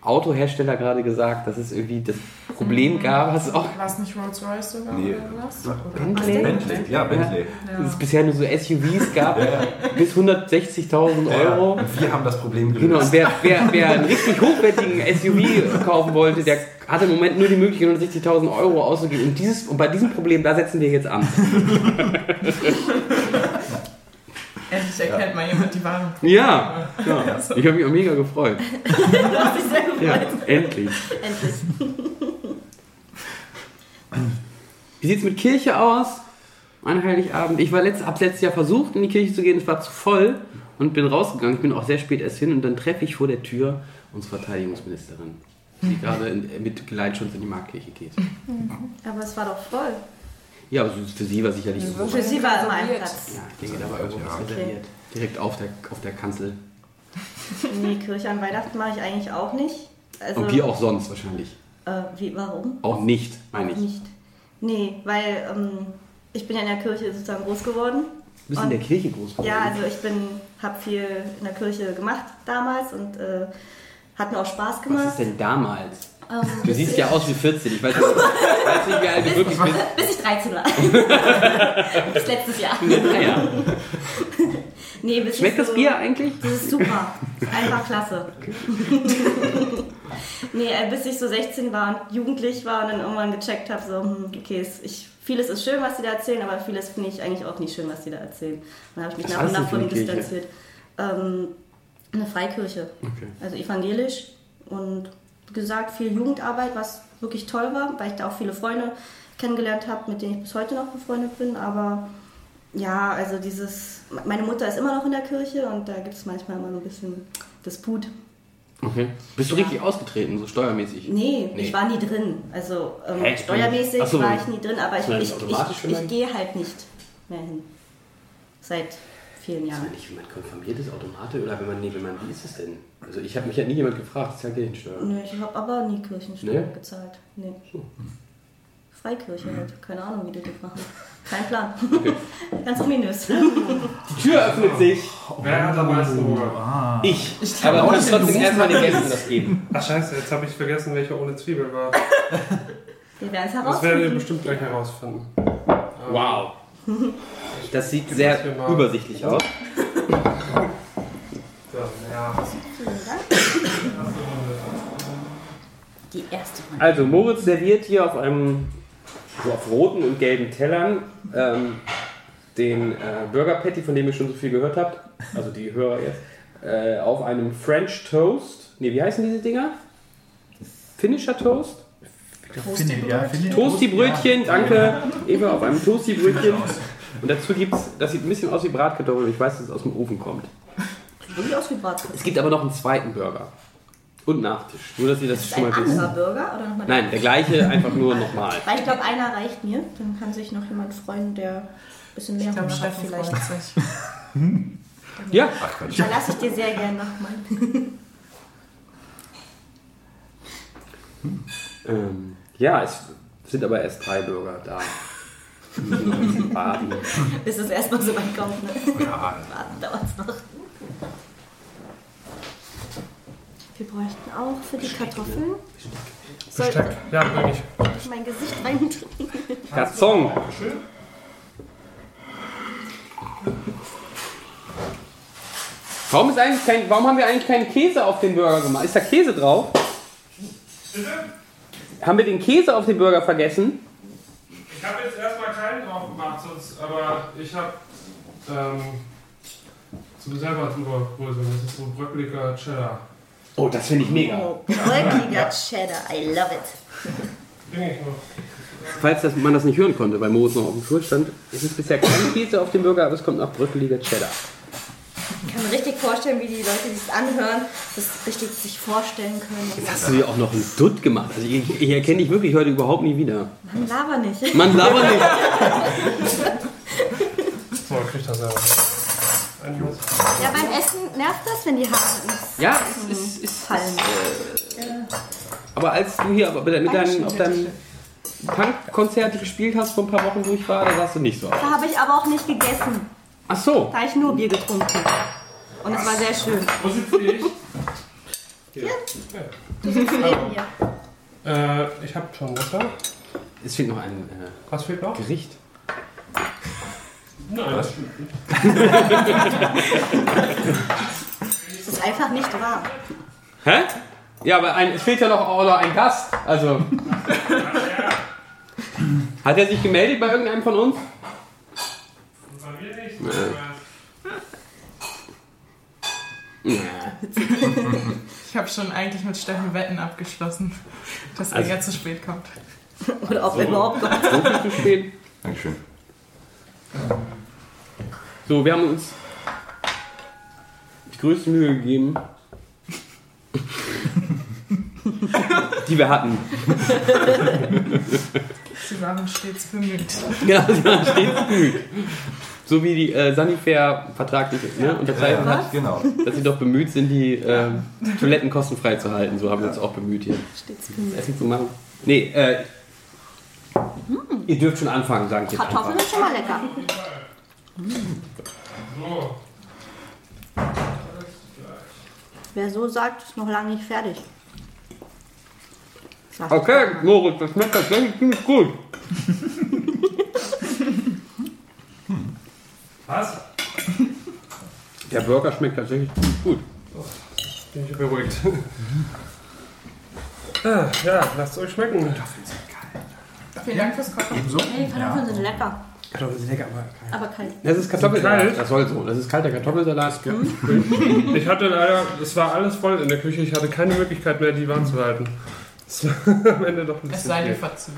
Autohersteller gerade gesagt, dass es irgendwie das Problem gab, was auch War es nicht Rolls Royce sogar Nee. oder was? Bentley? Bentley, ja, Bentley. dass es bisher nur so SUVs gab bis 160.000 Euro. Und wir haben das Problem gelöst. Genau, und wer, wer, wer einen richtig hochwertigen SUV kaufen wollte, der hatte im Moment nur die Möglichkeit, 160.000 Euro auszugeben. Und, dieses, und bei diesem Problem, da setzen wir jetzt an. Endlich erkennt mal jemand die Waren. Ja, ja. ich habe mich auch mega gefreut. Du hast dich sehr gefreut. Ja, endlich. Endlich. Wie sieht es mit Kirche aus? An Heiligabend. Ich war letzt, hab letztes Jahr versucht, in die Kirche zu gehen, es war zu voll und bin rausgegangen. Ich bin auch sehr spät erst hin und dann treffe ich vor der Tür unsere Verteidigungsministerin, die gerade in, mit Geleitschutz in die Marktkirche geht. Aber es war doch voll. Ja, aber für sie war sicherlich so. Für sie war immer ein. Platz. Ja, ich denke, da war irgendwo was reserviert. Direkt auf der, auf der Kanzel. Nee, Kirche an Weihnachten mache ich eigentlich auch nicht. Also, Und wie auch sonst wahrscheinlich. Äh, wie, warum? Auch nicht, meine ich. Nicht. Nee, weil ähm, ich bin ja in der Kirche sozusagen groß geworden. Du bist in der Kirche groß geworden. Ja, also ich bin, habe viel in der Kirche gemacht damals und äh, hat mir auch Spaß Was gemacht. ist denn damals? Ähm, Du siehst ja aus wie 14. Ich weiß nicht, weiß nicht wie alt du wirklich bist. bis ich 13 war. bis letztes Jahr. Naja. Nee, bis Schmeckt ich das Bier eigentlich? Das ist super. Einfach klasse. nee, äh, bis ich so 16 war und jugendlich war und dann irgendwann gecheckt habe, so, hm, okay, ich, vieles ist schön, was die da erzählen, aber vieles finde ich eigentlich auch nicht schön, was die da erzählen. Dann habe ich mich Was nach und das nach von distanziert. Ähm, eine Freikirche. Okay. Also evangelisch und gesagt, viel Jugendarbeit, was wirklich toll war, weil ich da auch viele Freunde kennengelernt habe, mit denen ich bis heute noch befreundet bin. Aber ja, also dieses, meine Mutter ist immer noch in der Kirche und da gibt es manchmal immer so ein bisschen Disput. Okay. Bist du Ja. richtig ausgetreten, so steuermäßig? Nee, Nee. ich war nie drin. Also ähm, Hä? steuermäßig so. war ich nie drin, aber ich, ich, automatisch ich, ich, gehe halt nicht mehr hin. Seit vielen Ist Jahren. man nicht, wenn man konfirmiert ist, Automate oder wenn man, nee, wenn man, wie ist es denn? Also ich habe mich ja nie jemand gefragt, ist ja Kirchensteuer. Nee, ich habe aber nie Kirchensteuer Nee? gezahlt. Nee. So. Freikirche halt. Keine Ahnung, wie die das machen. Kein Plan. Ganz ominös. Die Tür öffnet sich. Wer hat am meisten Hunger? Ah. Ich. Aber du kannst trotzdem erstmal den Gästen das geben. Ach scheiße, jetzt habe ich vergessen, welche ohne Zwiebel war. Wir werden es Das werdet ihr herausfinden. bestimmt gleich herausfinden. Wow. Das sieht sehr übersichtlich aus. Die erste Runde. Also Moritz serviert hier auf einem so auf roten und gelben Tellern ähm, den äh, Burger Patty, von dem ihr schon so viel gehört habt. Also die Hörer jetzt. Äh, auf einem French Toast. Ne, wie heißen diese Dinger? Finisher Toast? Finde, ja, Toasty-Brötchen, danke. Eva, auf einem Toasty-Brötchen. Und dazu gibt es, das sieht ein bisschen aus wie Bratkartoffeln. Ich weiß, dass es aus dem Ofen kommt. Sieht wirklich aus wie Bratkartoffeln. Es gibt aber noch einen zweiten Burger. Und Nachtisch. Nur, dass ihr das Ist schon ein mal wisst. anderer Burger oder nochmal Nein, der gleiche, einfach nur nochmal. Weil ich glaube, einer reicht mir. Dann kann sich noch jemand freuen, der ein bisschen mehr Ich glaube, Hunger hat vielleicht. Ja, Ach. Da lasse ich dir sehr gern nochmal. Ähm, ja, es sind aber erst drei Bürger da. Ein. Bis es erstmal so weit kommt. Ne? Ja, Warten dauert es noch. Wir bräuchten auch für die Kartoffeln. Besteck. Ja, bring ich. mein Gesicht reintun? Katzong. Warum, ist eigentlich kein, warum haben wir eigentlich keinen Käse auf den Burger gemacht? Ist da Käse drauf? Haben wir den Käse auf den Burger vergessen? Ich habe jetzt erstmal keinen drauf gemacht, sonst, aber ich habe ähm, zum selber drüber bröseln. Das ist so bröckeliger Cheddar. Oh, das finde ich mega. Oh, bröckeliger Cheddar. I love it. Falls das, man das nicht hören konnte, weil Moos noch auf dem Flur stand, es ist bisher kein Käse auf dem Burger, aber es kommt noch bröckeliger Cheddar. Ich kann mir richtig vorstellen, wie die Leute, die es anhören, das richtig sich vorstellen können. Jetzt hast du dir auch noch einen Dutt gemacht. Also ich, ich erkenne dich wirklich heute überhaupt nie wieder. Man laber nicht. Man laber nicht. So, kriegt das selber. Ja, beim Essen nervt das, wenn die Haare ins Ja, es ist, ist fallen. Aber als du hier aber mit deinem, auf deinem Punkkonzert gespielt hast vor ein paar Wochen, wo ich war, da sahst du nicht so aus. Da habe ich aber auch nicht gegessen. Ach so. Da habe ich nur Bier getrunken. Und es war sehr schön. Wo sitze ich? Hier. Du sitzt neben mir. Äh, ich habe schon Wasser. Es fehlt noch ein äh, Was fehlt noch? Gericht. Nein, das stimmt. Es ist einfach nicht wahr. Hä? Ja, aber ein, es fehlt ja noch, auch noch ein Gast. Also. Hat er sich gemeldet bei irgendeinem von uns? Bei mir nicht. Ich habe schon eigentlich mit Steffen Wetten abgeschlossen, dass er Also- jetzt zu spät kommt. Oder ob er überhaupt noch. So viel zu spät. Dankeschön. So, wir haben uns die größte Mühe gegeben, die wir hatten. Sie waren stets bemüht. Genau, sie waren stets bemüht. So wie die äh, Sanifair vertraglich ne, unterzeichnet hat, Genau. dass sie doch bemüht sind, die äh, Toiletten kostenfrei zu halten. So haben wir uns auch bemüht, hier Steht's das Essen zu machen. Nee, äh, ihr dürft schon anfangen, sage ich jetzt Kartoffeln sind schon mal lecker. So. Wer so sagt, ist noch lange nicht fertig. Sagt Okay, Moritz, das schmeckt tatsächlich ziemlich gut. Was? Der Burger schmeckt tatsächlich ziemlich gut. Bin ich beruhigt. ah, ja, lasst es euch schmecken. Vielen Dank fürs Kochen. Ebenso. Hey, die Kartoffeln sind lecker, Kartoffeln sind lecker, aber aber kalt. Das ist Kartoffelsalat. Kalt? Das soll so. Das ist kalter Kartoffelsalat. Ich hatte leider, es war alles voll in der Küche, ich hatte keine Möglichkeit mehr, die warm zu halten. Es war am Ende doch ein Es bisschen sei dir verziehen.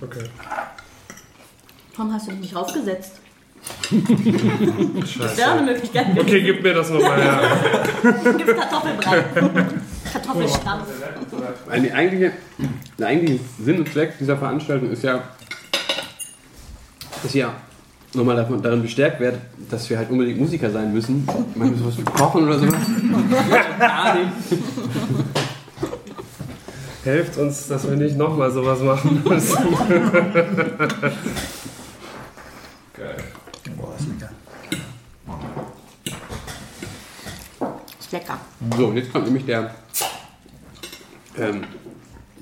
Okay. Warum hast du dich nicht draufgesetzt? Das wäre eine Möglichkeit. Okay, gib mir das nochmal her. Gibt Kartoffelbrei. Kartoffelstampf. Eine eigentliche, der eigentliche Sinn und Zweck dieser Veranstaltung ist ja, dass ihr nochmal davon, darin bestärkt werdet, dass wir halt unbedingt Musiker sein müssen. Manchmal sowas wie Kochen oder sowas. Gar nicht. Helft uns, dass wir nicht nochmal sowas machen müssen. Geil. Boah, ist lecker. Ist lecker. So, und jetzt kommt nämlich der ähm,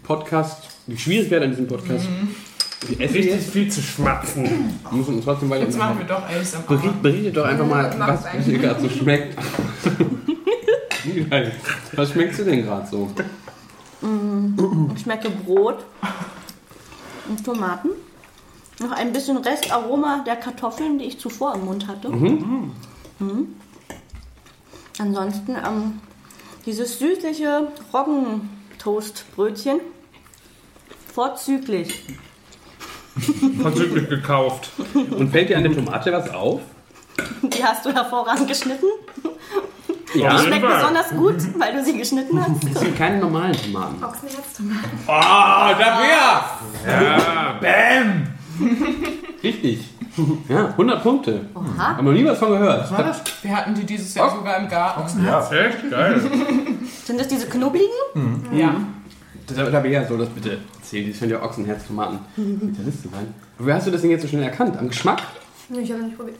Podcast, die Schwierigkeit an diesem Podcast. Wir Richtig jetzt, viel zu schmatzen. wir müssen uns trotzdem weiter Jetzt machen wir doch ASMR. Bericht, berichtet doch einfach mal, was es dir gerade so schmeckt. Was schmeckst du denn gerade so? Ich schmecke Brot und Tomaten. Noch ein bisschen Restaroma der Kartoffeln, die ich zuvor im Mund hatte. Mhm. Ansonsten ähm, dieses süßliche Roggentoastbrötchen. Vorzüglich. Vorzüglich gekauft. Und fällt dir an der Tomate was auf? Die hast du hervorragend geschnitten. Ja. Die schmeckt besonders gut, weil du sie geschnitten hast. Das sind keine normalen Tomaten. Ochsenherztomaten. Ah, da wär! Ja. Bam! Richtig. Ja, 100 Punkte. Oha. Haben wir nie was von gehört. Was war das? Wir hatten die dieses Jahr sogar im Garten. Ja. Echt geil. Sind das diese knubbeligen? Ja. Das habe ich ja so, das bitte erzählt. Das sind ja Ochsenherz, Tomaten. Sein. Aber wie hast du das denn jetzt so schnell erkannt? Am Geschmack? Nee, ich habe noch nicht probiert.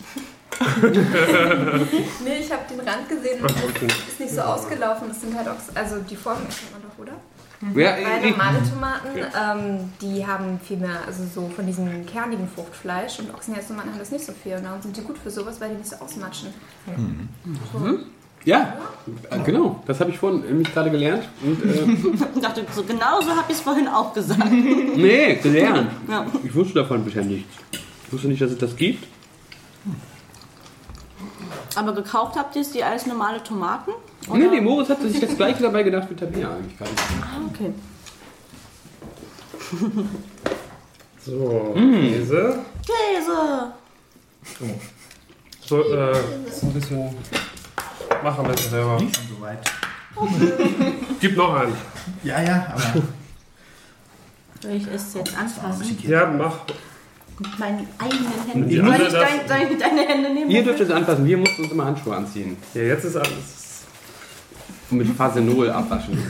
nee, ich habe den Rand gesehen und es ist nicht so ausgelaufen. Das sind halt auch, also die Form kennt man doch, oder? Ja, Weil normale Tomaten, ähm, die haben viel mehr, also so von diesem kernigen Fruchtfleisch und Ochsenherztomaten haben das nicht so viel. Und darum sind die gut für sowas, weil die nicht so ausmatschen. Ja, äh, genau. Das habe ich vorhin nämlich gerade gelernt. Und, äh, Ich dachte, so genauso habe ich es vorhin auch gesagt. nee, gelernt. Ja. Ich wusste davon bisher nichts. Ich wusste nicht, dass es das gibt. Aber gekauft habt ihr es die als normale Tomaten? Nee, nee, Moritz hat sich das gleiche dabei gedacht wie Tabea eigentlich gar nicht. Ah, okay. So, Mm. Käse. Käse! So, äh, ist ein bisschen. Mach am besten selber. Nicht schon so weit. Gib noch einen. Ja, ja, aber Soll ich es jetzt anfassen? Ja, mach. Mit meinen eigenen Händen. Die Soll ich dein, dein, deine Hände nehmen? Ihr dürft es anfassen, wir mussten uns immer Handschuhe anziehen. Ja, jetzt ist alles. Und mit Phasenol abwaschen.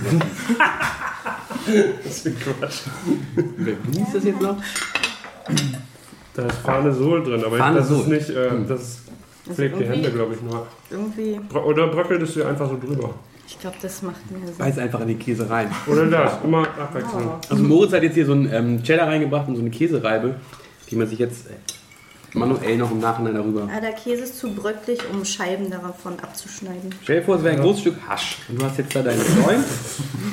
Das ist Quatsch. Wer genießt das jetzt noch? Da ist Farnesol drin, aber das Farnesol. ist nicht. Äh, das Das pflegt die Hände, glaube ich, nur. Irgendwie, Oder bröckelt es dir einfach so drüber. ich glaube, das macht mehr Sinn. Beiß einfach in den Käse rein. Oder das, immer abwechselnd. Also Moritz hat jetzt hier so einen ähm, Cheddar reingebracht und so eine Käsereibe, die man sich jetzt äh, manuell noch im Nachhinein darüber. Ah, der Käse ist zu bröcklig, um Scheiben davon abzuschneiden. Stell dir vor, es wäre ein großes Stück Hasch. Und du hast jetzt da deinen Freund.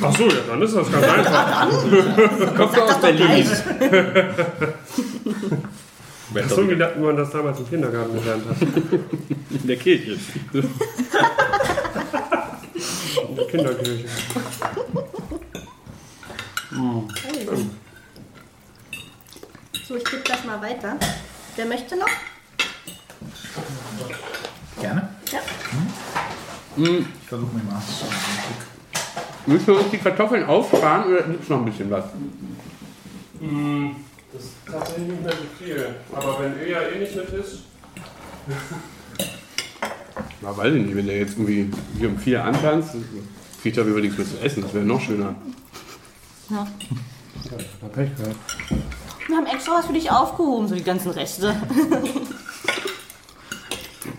Achso, ja, dann ist das ganz einfach. Kommst du aus Berlin? Ich hab so gedacht, wie man das damals im Kindergarten gelernt hat. In der Kirche. In der Kinderkirche. So, ich gebe das mal weiter. Wer möchte noch? gerne. Ja. Hm, Ich versuche mir mal. Müssen wir uns die Kartoffeln aufsparen oder gibt es noch ein bisschen was? Hm, tatsächlich nicht mehr so viel. Aber wenn er ja eh nicht mit ist. Ja, weiß ich nicht, wenn der jetzt irgendwie hier um vier antanzt, kriegt er über nichts mehr zu essen. Das wäre noch schöner. Ja. Ja, Pech gehabt. Wir haben extra was für dich aufgehoben, so die ganzen Reste.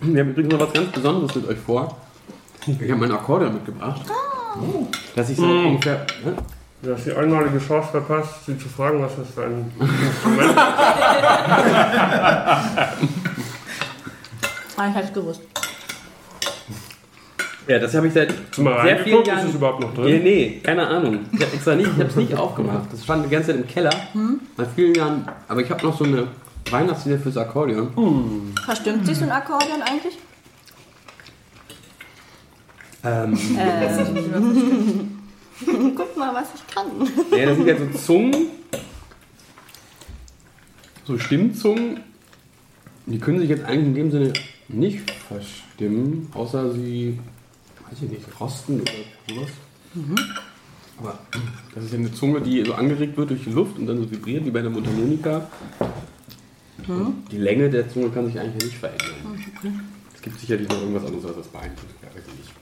Wir haben übrigens noch was ganz Besonderes mit euch vor. Ich habe mein Akkordeon mitgebracht. Dass ich seit ungefähr. Ne? Du hast die einmalige Chance verpasst, sie zu fragen, was das für ein Instrument Ah, ich hab's gewusst. Ja, das habe ich seit ist. Mal sehr vielen reingeguckt, ist es Jahren. überhaupt noch Nee, drin? nee, keine Ahnung. Ich habe extra nicht, ich es nicht aufgemacht. Das stand die ganze Zeit im Keller. Seit vielen Jahren. Aber ich habe noch so eine Weihnachtslieder fürs Akkordeon. Verstimmt sich so ein Akkordeon eigentlich? Ähm, Guck mal, was ich kann. ja, das sind ja so Zungen. So Stimmzungen. Die können sich jetzt eigentlich in dem Sinne nicht verstimmen, außer sie, weiß ich nicht, rosten oder sowas. Aber das ist ja eine Zunge, die so angeregt wird durch die Luft und dann so vibriert wie bei einer Mundharmonika. Und Die Länge der Zunge kann sich eigentlich nicht verändern. Es gibt sicherlich noch irgendwas anderes als das Bein. Ja, weiß ich nicht.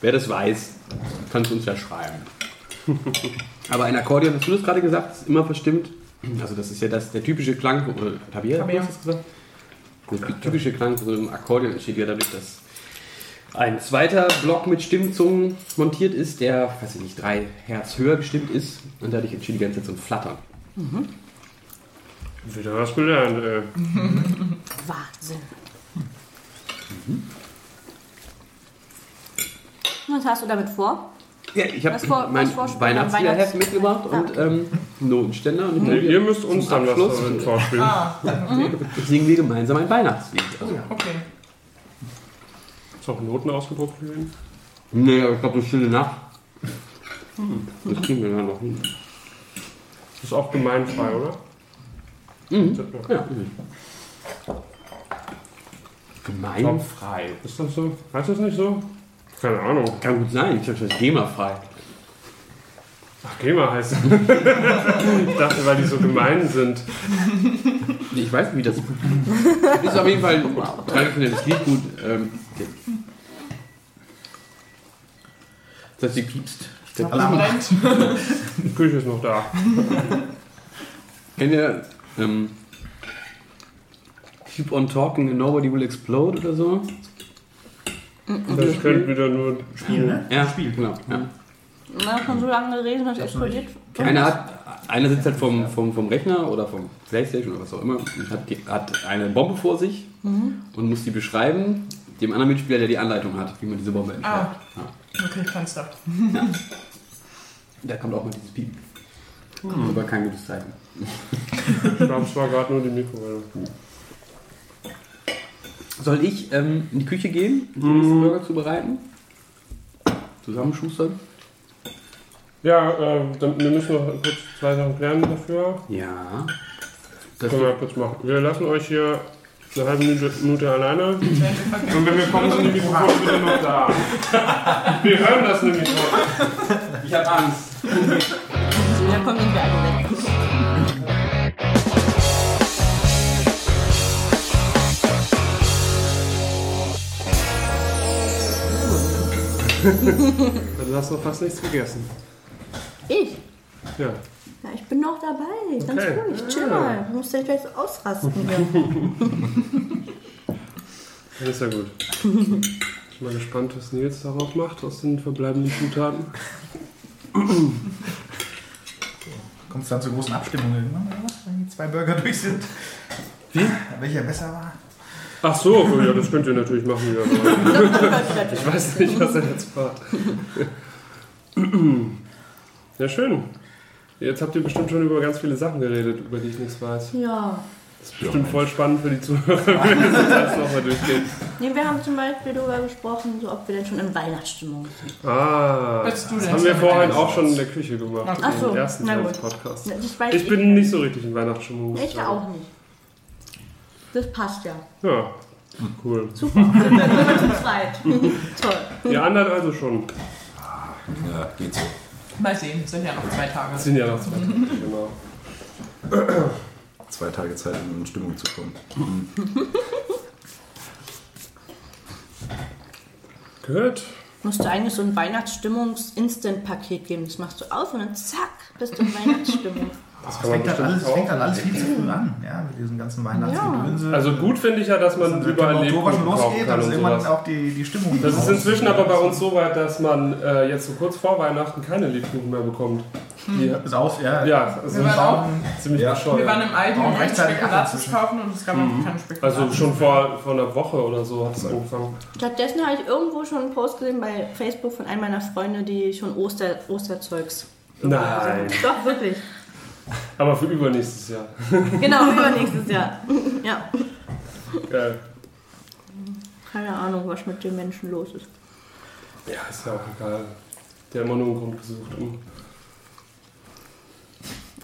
Wer das weiß, kann es uns ja schreiben. Aber ein Akkordeon, hast du das gerade gesagt, ist immer verstimmt. Also das ist ja das, der typische Klang, Tabea. hast du das gesagt? Der typische Klang von so einem Akkordeon entsteht ja dadurch, dass ein zweiter Block mit Stimmzungen montiert ist, der, weiß ich nicht, drei Hertz höher gestimmt ist und dadurch entsteht die ganze Zeit so ein Flattern. Wieder was gelernt, ey. Wahnsinn. Was hast du damit vor? Ja, ich habe Was mein was? Weihnachtsliederheft Weihnachts- mitgebracht und ähm, Notenständer. Und Nee, ihr müsst uns dann was Abschluss. darin vorspielen. Ah, singen wir gemeinsam ein Weihnachtslied. Also, okay. Ist auch Noten ausgedruckt gewesen? nee, aber ich glaube, das ist stille Nacht. Das kriegen wir dann noch hin. Ist auch gemeinfrei, oder? Mhm. Ja. Gemeinfrei. Ist das so? Heißt das nicht so? Keine Ahnung. Kann gut sein. Ich dachte, das ist GEMA-frei. Ach, GEMA heißt es. ich dachte, weil die so gemein sind. Ich weiß nicht, wie das ist. auf jeden Fall ein traditionelles Lied gut. Ähm, das heißt, sie piepst Der Alarm. Die Küche ist noch da. Kennt ihr ähm, Keep on Talking and Nobody Will Explode oder so? Das könnte wieder nur Spiel, ne? Ja, Spiel. genau. Ja. Na, schon so lange gelesen, dass explodiert. Einer, hat, einer sitzt halt vom, vom, vom Rechner oder vom Playstation oder was auch immer und hat, die, hat eine Bombe vor sich und muss die beschreiben, dem anderen Mitspieler, der die Anleitung hat, wie man diese Bombe entfernt. Ja. Okay, Fenster. Da kommt auch mal dieses Piepen. Aber kein gutes Zeichen. Ich glaube, es war gerade nur die Mikrowelle. Soll ich ähm, in die Küche gehen, um den nächsten Burger zubereiten? Zusammenschustern? Ja, äh, dann, wir müssen noch kurz zwei Sachen klären dafür. Ja. Das Können wir kurz machen. Wir lassen euch hier eine halbe Minute, Minute alleine. Und wenn wir kommen, sind die Mikrofone wieder noch da. Wir hören das nämlich noch. ich habe Angst. Da kommen irgendwie alle Du hast noch fast nichts gegessen. Ich? Ja. Ja, ich bin noch dabei. Ganz Okay. ruhig. Chill mal. Du musst ja gleich so ausrasten hier. Das ist ja gut. Ich bin mal gespannt, was Nils darauf macht aus den verbleibenden Zutaten. Kommt es dann zur großen Abstimmung irgendwann oder was? Wenn die zwei Burger durch sind? Wie? Welcher besser war? Ach so, oh ja, das könnt ihr natürlich machen. Ja. Ich weiß nicht, was er jetzt fragt. Ja, schön. Jetzt habt ihr bestimmt schon über ganz viele Sachen geredet, über die ich nichts weiß. Ja. Das ist bestimmt voll spannend für die Zuhörer, wenn wir das alles nochmal durchgehen. Nee, wir haben zum Beispiel darüber gesprochen, so ob wir denn schon in Weihnachtsstimmung sind. Ah, Bist du das haben wir vorhin auch schon in der Küche gemacht, Ach so, im ersten na Teil gut. des Podcasts. Das weiß Ich bin nicht so richtig in Weihnachtsstimmung. Ich auch nicht. Das passt ja. Ja, cool. Super. Sind wir zu zweit. Toll. Die anderen also schon. Ja, geht so. Mal sehen, sind ja noch zwei Tage. Das sind ja noch zwei Tage, genau. Zwei Tage Zeit, um in Stimmung zu kommen. Gut. Musst du eigentlich so ein Weihnachtsstimmungs-Instant-Paket geben. Das machst du auf und dann zack, bist du in Weihnachtsstimmung. Das Das fängt dann alles, fängt dann alles viel zu früh an, ja, mit diesen ganzen Weihnachtsgedönse. Also gut finde ich ja, dass man Wenn überall Lebkuchen kaufen losgeht, kann dann ist und irgendwann auch die, die Stimmung. Das ist inzwischen aber bei uns so weit, dass man äh, jetzt so kurz vor Weihnachten keine Lebkuchen mehr bekommt. Die, Ist aus, ja. ja, also Wir waren auch- ziemlich Ja. bescheuert. Wir waren im Aldi Auch und Spekulatius kaufen und es gab einfach keine Spekulatius. also schon vor, vor einer Woche oder so hat es angefangen. Stattdessen habe ich irgendwo schon einen Post gesehen bei Facebook von einem meiner Freunde, die schon Oster, Osterzeugs. Nein. Doch, wirklich. Aber für übernächstes Jahr. Genau, übernächstes Jahr. ja. Geil. Keine Ahnung, was mit den Menschen los ist. Ja, ist ja auch egal. Der hat immer nur einen Grund gesucht, um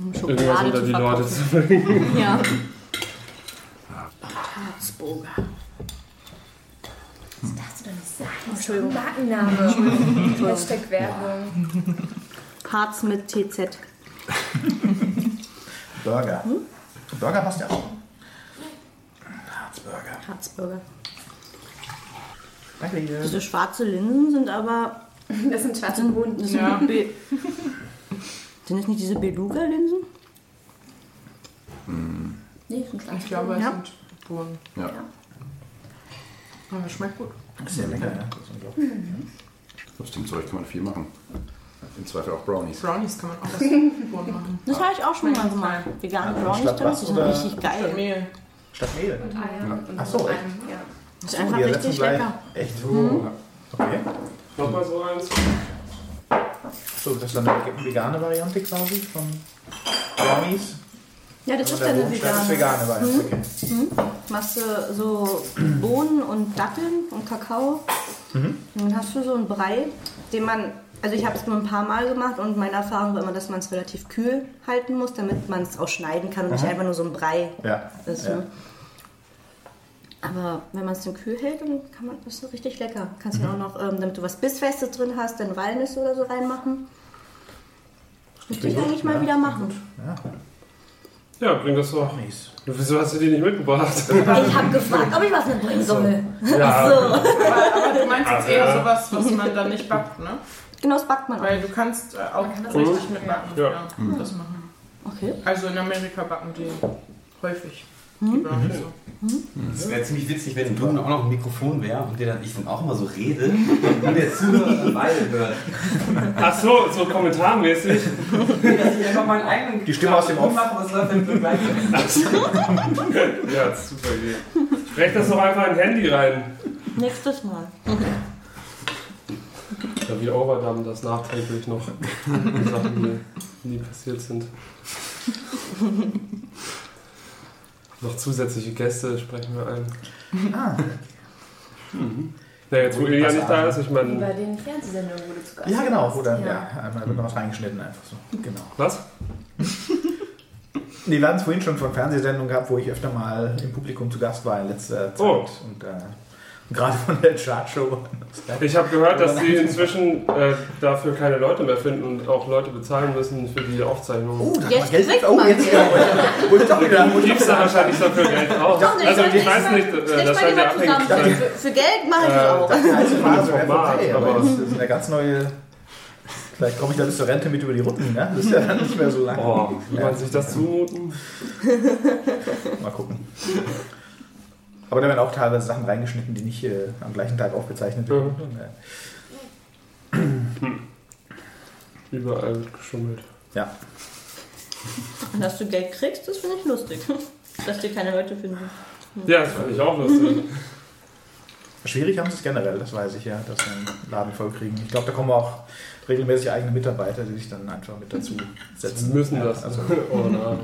Um irgendwas unter die Leute verkaufen. zu bringen. Ja. Harzburger. Das darfst du doch nicht sagen. Entschuldigung. Markenname. Hashtag Werbung. Harz mit TZ. Burger. Burger passt ja auch. Harzburger. Harzburger. Danke. Diese schwarze Linsen sind aber. Das sind schwarze Bohnen. das sind, Ja. Sind das nicht diese Beluga-Linsen? Nee, das sind schwarze Ich glaube, es Ja. sind Bohnen. Ja. Aber es schmeckt gut. Sehr lecker, ja. Das ist unglaublich. Aus dem Zeug kann man viel machen. Im Zweifel auch Brownies. Brownies kann man auch aus Bohnen machen. Das habe ich auch schon mal gemacht. Vegane Ja, Brownies statt sind oder- richtig Statt geil. Mehl. Statt Mehl. Und Eier. Und Ach so, so echt? ja. Das ist einfach ersetzen richtig lecker. Echt? Okay. Nochmal so eins. So, das ist dann eine vegane Variante quasi von Brownies. Ja, das ist dann eine ist vegane. vegane Variante. Okay. Machst du so Bohnen und Datteln und Kakao. Und dann hast du so einen Brei, den man, also ich habe es nur ein paar Mal gemacht und meine Erfahrung war immer, dass man es relativ kühl halten muss, damit man es auch schneiden kann und nicht einfach nur so ein Brei Ja. ist. ja. Ne? Aber wenn man es dann kühl hält, dann kann man das ist richtig lecker. Kannst du auch noch, ähm, damit du was Bissfestes drin hast, dann Walnüsse oder so reinmachen. Müsste ich eigentlich mal wieder machen. ja. Ja, bring das doch. Brownies. Wieso hast du die nicht mitgebracht? Ich habe gefragt, ob ich was mitbringen soll. Ja, Aber, aber du meinst jetzt Ach, eher ja. sowas, was man dann nicht backt, ne? Genau, das backt man auch. Weil du kannst äh, auch kann das richtig mitbacken. Ja. Ja. Das machen. Okay. Also in Amerika backen die häufig. Die Mhm. Brownies so. Es wäre ziemlich witzig, wenn du auch noch ein Mikrofon wäre und der dann ich dann auch immer so rede und der Zuhörer dann beide hört. Ach so, so kommentarmäßig. Dass ich einfach meinen eigenen Die Stimme aus dem Off. mache, was läuft denn begleitet. Ja, das ist super Idee. Sprech das doch einfach in Handy rein. Nächstes Mal. Ja, wie Overdam das nachträglich noch Sachen, die nie passiert sind. noch zusätzliche Gäste sprechen wir ein. Ah, Ja, jetzt wo Ilja nicht da ist, ich meine. bei den Fernsehsendungen, wo du zu Gast ja, genau. warst. Oder, ja. einmal wird noch was reingeschnitten einfach so. Genau. Was? Nee, wir hatten es vorhin schon von Fernsehsendungen gehabt, wo ich öfter mal im Publikum zu Gast war in letzter Zeit. Oh. Und, äh, gerade von der Chartshow. Ich habe gehört, dass sie inzwischen äh, dafür keine Leute mehr finden und auch Leute bezahlen müssen für die Aufzeichnung. Oh, da Jetzt hat man Geld. Oh, jetzt ja. Wo ich doch wieder. Wo ich Gibst doch du wieder wahrscheinlich dafür Geld auch? Doch, ich Also ich weiß nicht, äh, Nicht das mal scheint ja abhängig zu sein. Für, für Geld mache ich Äh, auch. Das heißt, Phase Format, FFP, aber aber- das ist eine ganz neue. Vielleicht komme ich da bis zur Rente mit über die Runden, ne? Das ist ja dann nicht mehr so lang. Oh, wie man sich das zumuten? Mal gucken. Aber da werden auch teilweise Sachen reingeschnitten, die nicht äh, am gleichen Tag aufgezeichnet werden. Äh, Überall wird geschummelt. Ja. Und dass du Geld kriegst, das finde ich lustig. Dass dir keine Leute finden. Ja, das fand ich auch lustig. Schwierig haben sie es generell, das weiß ich ja, dass sie einen Laden vollkriegen. Ich glaube, da kommen auch regelmäßig eigene Mitarbeiter, die sich dann einfach mit dazu Sie setzen. müssen Ja, das. Also, oh nein.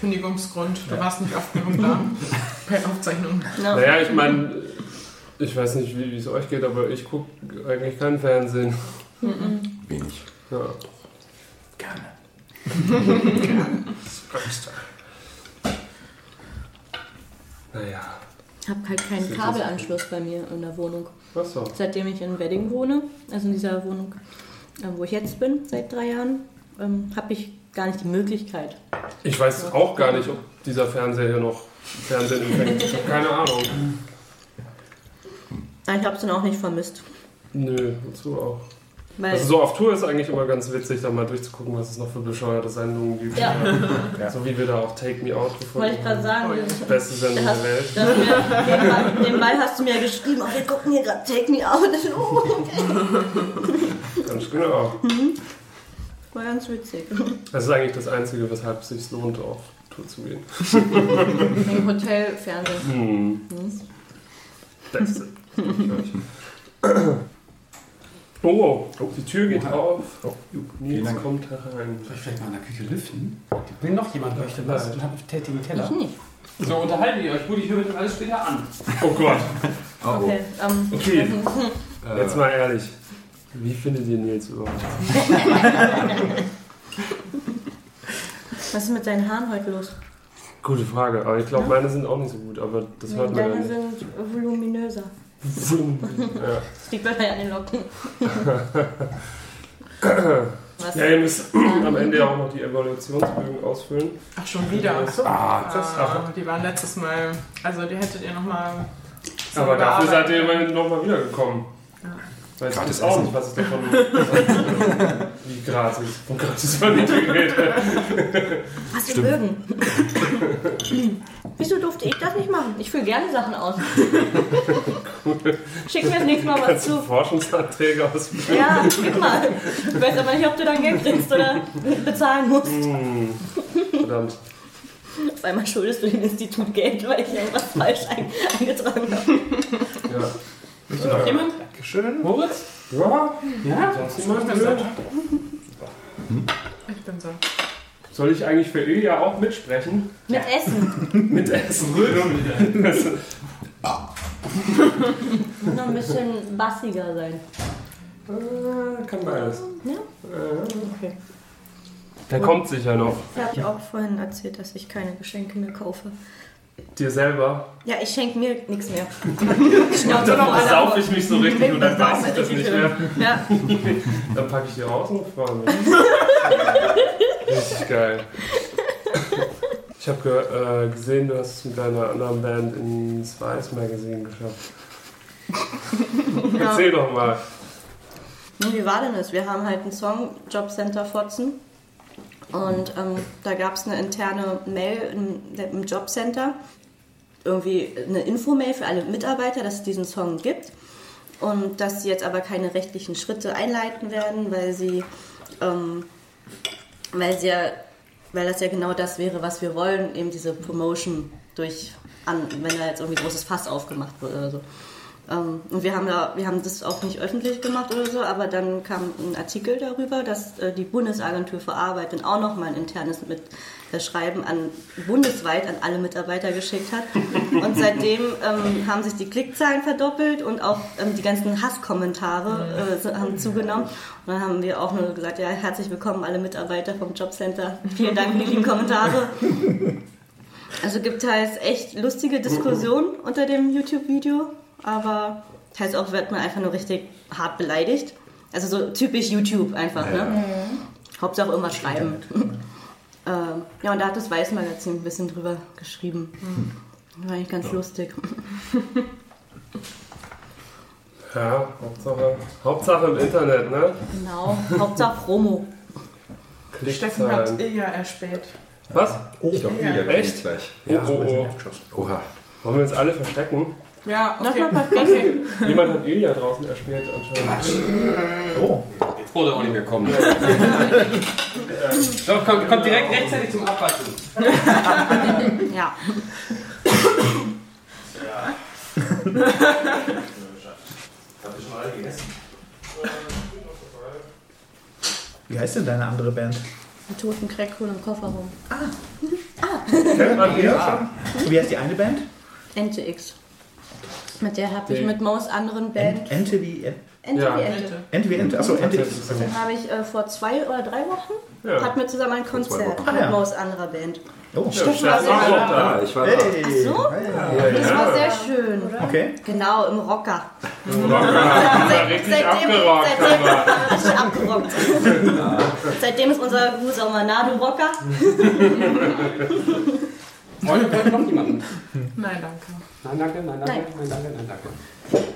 Kündigungsgrund, du Ja. warst nicht oft genug da. Per Aufzeichnung. Ja. Naja, ich meine, ich weiß nicht, wie es euch geht, aber ich gucke eigentlich kein Fernsehen. Wenig. Ja. gerne. Naja, Ich habe halt keinen Kabelanschluss bei mir in der Wohnung. was so. Seitdem ich in Wedding wohne, also in dieser Wohnung, ähm, wo ich jetzt bin, seit drei Jahren, ähm, habe ich gar nicht die Möglichkeit. Ich weiß auch gar nicht, ob dieser Fernseher hier noch Fernsehen empfängt. Ich habe keine Ahnung. Ich habe es dann auch nicht vermisst. Nö, wozu auch? Weil, Also so auf Tour ist eigentlich immer ganz witzig, da mal durchzugucken, was es noch für bescheuerte Sendungen gibt. Ja. Ja. So wie wir da auch Take Me Out gefunden wollte ich gerade sagen, Die das, beste Sendung das, der Welt. mir, nebenbei, nebenbei hast du mir geschrieben, oh, wir gucken hier gerade Take Me Out. Oh, okay. Ganz genau. War ganz witzig. Das ist eigentlich das Einzige, weshalb es sich lohnt, auf Tour zu gehen. Im Hotel, Fernsehen. Hm. Hm. Beste. Oh, die Tür geht auf. Oh. Nils Vielen Dank. kommt herein. Soll ich vielleicht mal in der Küche lüften? Will noch jemand möchte was und hat einen tätigen Teller? Ich nicht. So, unterhalten ihr euch gut, ich höre das alles später an. Oh Gott. Okay, ähm, Okay. Jetzt mal ehrlich. Wie findet ihr Nils überhaupt? was ist mit deinen Haaren heute los? Gute Frage, aber ich glaube, meine sind auch nicht so gut, aber das hört man ja Deine sind voluminöser. ja. Das liegt wahrscheinlich an den Locken. Was? ja, ihr müsst am Ende ja auch noch die Evaluationsbögen ausfüllen. Ach, schon wieder. Ah, das Ah, die waren letztes Mal. Also, die hättet ihr nochmal. Aber dafür seid ihr immerhin nochmal wiedergekommen. Ja. Weiß ich Gratis jetzt auch Essen. nicht, was ich davon. Wie gratis. Von gratis die Rede. Hast du Bögen? Wieso durfte ich das nicht machen? Ich fülle gerne Sachen aus. Schick mir das nächste Mal was zu. Forschungsanträge ausfüllen? Ja, gib mal. Ich weiß aber nicht, ob du dann Geld kriegst oder bezahlen musst. Hm. Verdammt. Auf einmal schuldest du dem Institut Geld, weil ich irgendwas falsch ein eingetragen habe. Ja. Möchte noch Jemand? Dankeschön. Moritz? Ja, Ja? sonst jemand blöd? Ich bin so. Soll ich eigentlich für Ilja auch mitsprechen? Mit Essen. Mit Essen? Muss noch ein bisschen bassiger sein. Äh, Kann beides. Ja? Äh, Okay. Der kommt sicher noch. Ich habe ja auch vorhin erzählt, dass ich keine Geschenke mehr kaufe. Dir selber. Ja, ich schenke mir nichts mehr. Und dann besaufe ich mich so richtig und dann weiß ich das nicht mehr. Ja, Dann packe ich die raus und mich. Richtig geil. Ich habe ge äh, gesehen, du hast es mit deiner anderen Band ins Vice Magazine geschafft. Erzähl doch mal. Nun, wie war denn das? Wir haben halt einen Song, Jobcenter Fotzen. Und ähm, da gab es eine interne Mail im, im Jobcenter, irgendwie eine Infomail für alle Mitarbeiter, dass es diesen Song gibt und dass sie jetzt aber keine rechtlichen Schritte einleiten werden, weil sie, ähm, weil sie ja, weil das ja genau das wäre, was wir wollen, eben diese Promotion durch, an, wenn da jetzt irgendwie großes Fass aufgemacht wird oder so. Ähm, und wir haben, da, wir haben das auch nicht öffentlich gemacht oder so, aber dann kam ein Artikel darüber, dass äh, die Bundesagentur für Arbeit dann auch nochmal ein internes mit das Schreiben an, bundesweit an alle Mitarbeiter geschickt hat. Und seitdem ähm, haben sich die Klickzahlen verdoppelt und auch ähm, die ganzen Hasskommentare äh, haben zugenommen. Und dann haben wir auch nur gesagt, ja, herzlich willkommen alle Mitarbeiter vom Jobcenter. Vielen Dank für die lieben Kommentare. Also gibt halt echt lustige Diskussionen unter dem YouTube-Video, aber teils auch wird man einfach nur richtig hart beleidigt. Also so typisch YouTube einfach, ne? Mhm. Hauptsache irgendwas schreiben. Ähm, ja, und da hat das Weiß-Magazin ein bisschen drüber geschrieben. Das war eigentlich ganz ja. lustig. Ja, Hauptsache, Hauptsache im Internet, ne? Genau, Hauptsache Promo. Steffen hat Ilja erspäht. Was? Oh, ich glaube, ja. Ilja Echt? gleich. Ja, oh, oh, oh. Oha. Wollen wir uns alle verstecken? Ja, okay. okay. Jemand hat Ilja draußen erspäht anscheinend. Oh. Jetzt wurde auch nicht mehr kommen. Doch, kommt, kommt direkt rechtzeitig zum Abwaschen. ja. ja. Habt ihr schon alle gegessen? Wie heißt denn deine andere Band? Die toten Crackhuhn im Kofferraum. Ah. ah. Ja. Wie heißt die eine Band? Ente X. Mit der habe ich mit Maus anderen Band. Ente wie Ente ja. wie Ente. Ente wie Ente, achso, Ente. Den habe ich äh, vor zwei oder drei Wochen, ja. hatten wir zusammen ein Konzert mit ja. Maus anderer Band. Oh, Steffen war sehr schön. Da, ich war da. Hey. Ach so? Ja. Das war sehr schön. Okay. Genau, im Rocker. Im Rocker. richtig seitdem, abgerockt. Seitdem, richtig abgerockt. seitdem ist unser guter Manado Rocker. Wollen wir noch jemanden? Nein, danke. Nein, danke, nein, danke, nein, danke, nein, danke.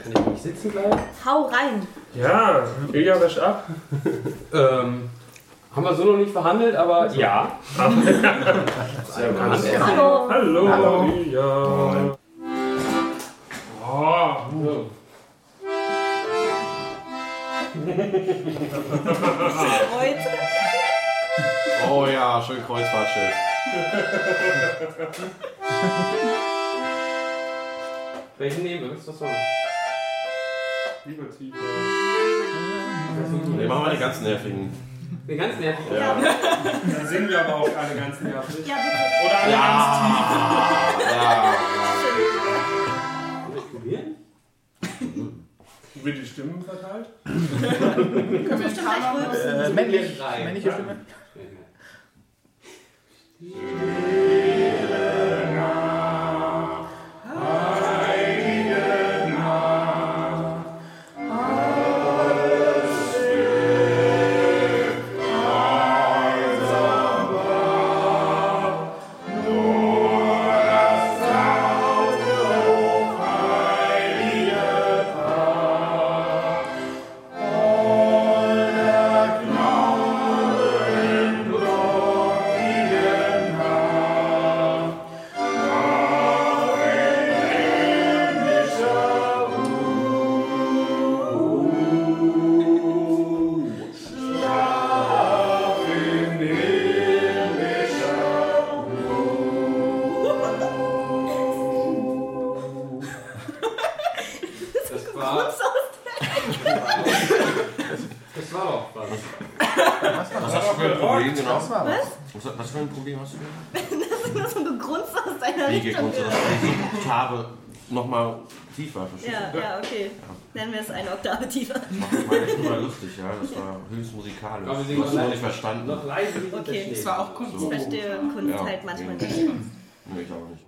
Kann ich nicht sitzen bleiben? Hau rein. Ja, Ilja wäscht ab. ähm, haben wir so noch nicht verhandelt, aber ja. Sehr gut. Hallo. Hallo, Hallo. Ilja. Oh, so. Heute. Oh ja, schön Kreuzfahrtschiff. Welchen nehmen wir? Was ist das so? Lieber tiefer. Ne, machen wir die ganz nervigen. Den ganz nervig. Ja. Dann singen wir aber auch alle ganz nervig. Ja, bitte. Oder alle Ja. ja. Soll ich probieren? Wird die Stimmen verteilt? Können wir noch Äh, männlich. Männliche Stimme. Nochmal tiefer, Ja, ja, okay. Nennen wir es eine Oktave tiefer. Das war echt nur lustig, ja. Das war höchst musikalisch. Aber wir Du hast es noch nicht verstanden. Noch leise Okay. Das war auch Kunst. Ich verstehe Kunst Ja. halt manchmal nicht. Nee, ich auch nicht.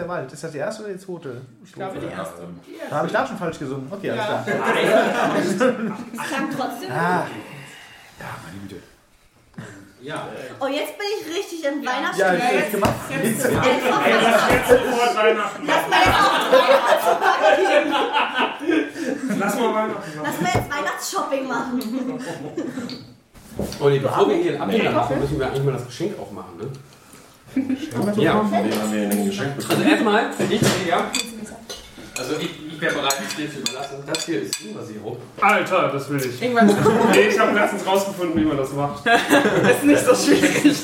Der Wald. Ist das die erste oder die zweite? Ich glaube, die erste. Da habe ich da schon falsch gesungen. Okay, alles klar. Es klang trotzdem. Ah, Ja. Oh, jetzt bin ich richtig im ja, Weihnachtsstimmung. gemacht. Jetzt sofort Weihnachten Lass mal jetzt auch Weihnachtsmarke geben. Lass mal Weihnachten machen. Lass mal jetzt Weihnachtsshopping machen. Oh nee, bevor wir hier machen, müssen wir eigentlich mal das Geschenk aufmachen, ne? Ja. Von dem haben wir ein Geschenk bekommen. Also erstmal für dich, ja. Also ich, ich wäre bereit, es dir zu überlassen. Das hier ist Ingwer-Sirup. Alter, das will ich. Irgendwann ist Nee, ich habe letztens rausgefunden, wie man das macht. nicht so schwierig.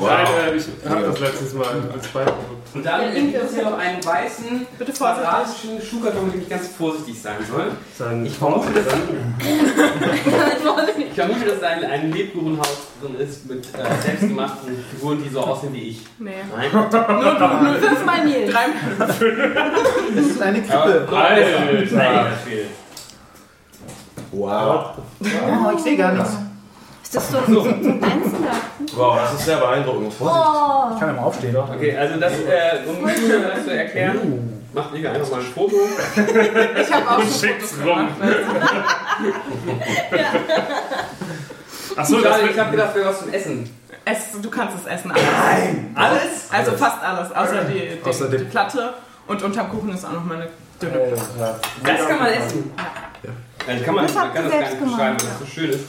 Nein, äh, ich habe das letztes Mal als Beispiel. Und dann gibt es hier noch einen weißen, Bitte quadratischen Schuhkarton, mit dem ich ganz vorsichtig sein soll. Dann Ich vermute, dass, ich vermute, dass da ein, ein Lebkuchenhaus drin ist mit äh, selbstgemachten Figuren, die so aussehen wie ich. Nee. Nein? Fünfmal Nils. Drei Das ist eine Krippe. Alter. Wow. Oh, ich sehe gar nichts. Ist das so, so, so ein Einzelner? Wow, das ist sehr beeindruckend. Vorsicht. Oh. Ich kann ja mal aufstehen. Okay, also das, äh, um das zu erklären, macht Nika einfach mal ein Foto. Ich habe auch schon Schickt's Fotos rum. gemacht. Achso, ich habe gedacht, wir was zum Essen. Es, du kannst es essen, alles. Alles? Also fast alles, außer die, die, Außer die- die Platte. Und unterm Kuchen ist auch noch mal eine dünne Platte. Das kann man essen. Also kann man, Das man kann das gar selbst nicht beschreiben, gemacht. weil das so schön ist.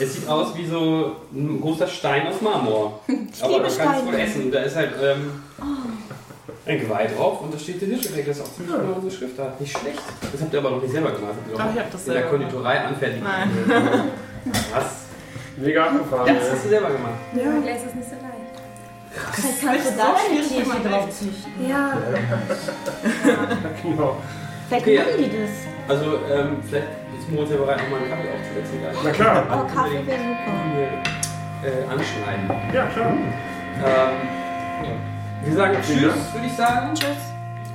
Es sieht aus wie so ein großer Stein aus Marmor. Aber liebe man kann es wohl essen. Da ist halt ähm, ein Geweih drauf und da steht der Tischeffekt, das ist auch ziemlich genau unsere Schrift da. Nicht schlecht. Das habt ihr aber noch nicht selber gemacht. habt ihr Doch, ich hab das In der selber Konditorei anfertigen. Nein. Was? Mega abgefahren. Ja, das hast du selber gemacht. Ja. Gläser ist nicht so leicht. Kannst du da deine Tierchen drauf züchten? Ja. Genau. Vielleicht Okay, machen die das. Also, ähm, vielleicht ist Moritz ja bereit, nochmal einen Kaffee aufzusetzen. gleich. Na klar. Oh, Kaffee wäre super. Äh, anschneiden. Ja, klar. Ähm, wir sagen Tschüss, würde ich sagen. Tschüss.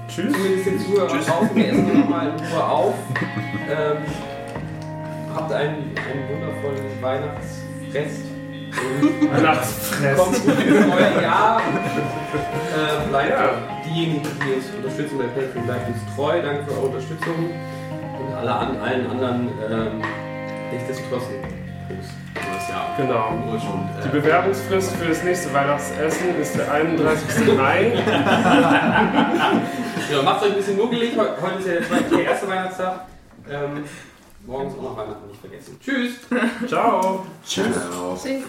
Tschüss. Zumindest den Zuhörern draußen. Wir essen nochmal in Ruhe auf. Ähm, habt ein, ein wundervolles Weihnachtsfest. Und Weihnachtsfress. kommt gut ins neue Jahr. Äh, bleibt Ja. diejenigen, die uns unterstützen bei Patreon, bleibt uns treu. Danke für eure Unterstützung. Und alle an, allen anderen ähm, frohes neues Jahr. Genau. Und, Die äh, Bewerbungsfrist für das nächste Weihnachtsessen ist der 31. Mai. Ja, macht euch ein bisschen nuggelig. Heu- Heute ist ja der erste Weihnachtstag. Ähm, morgen ist auch noch Weihnachten nicht vergessen. Tschüss! Ciao. Ciao. Tschüss.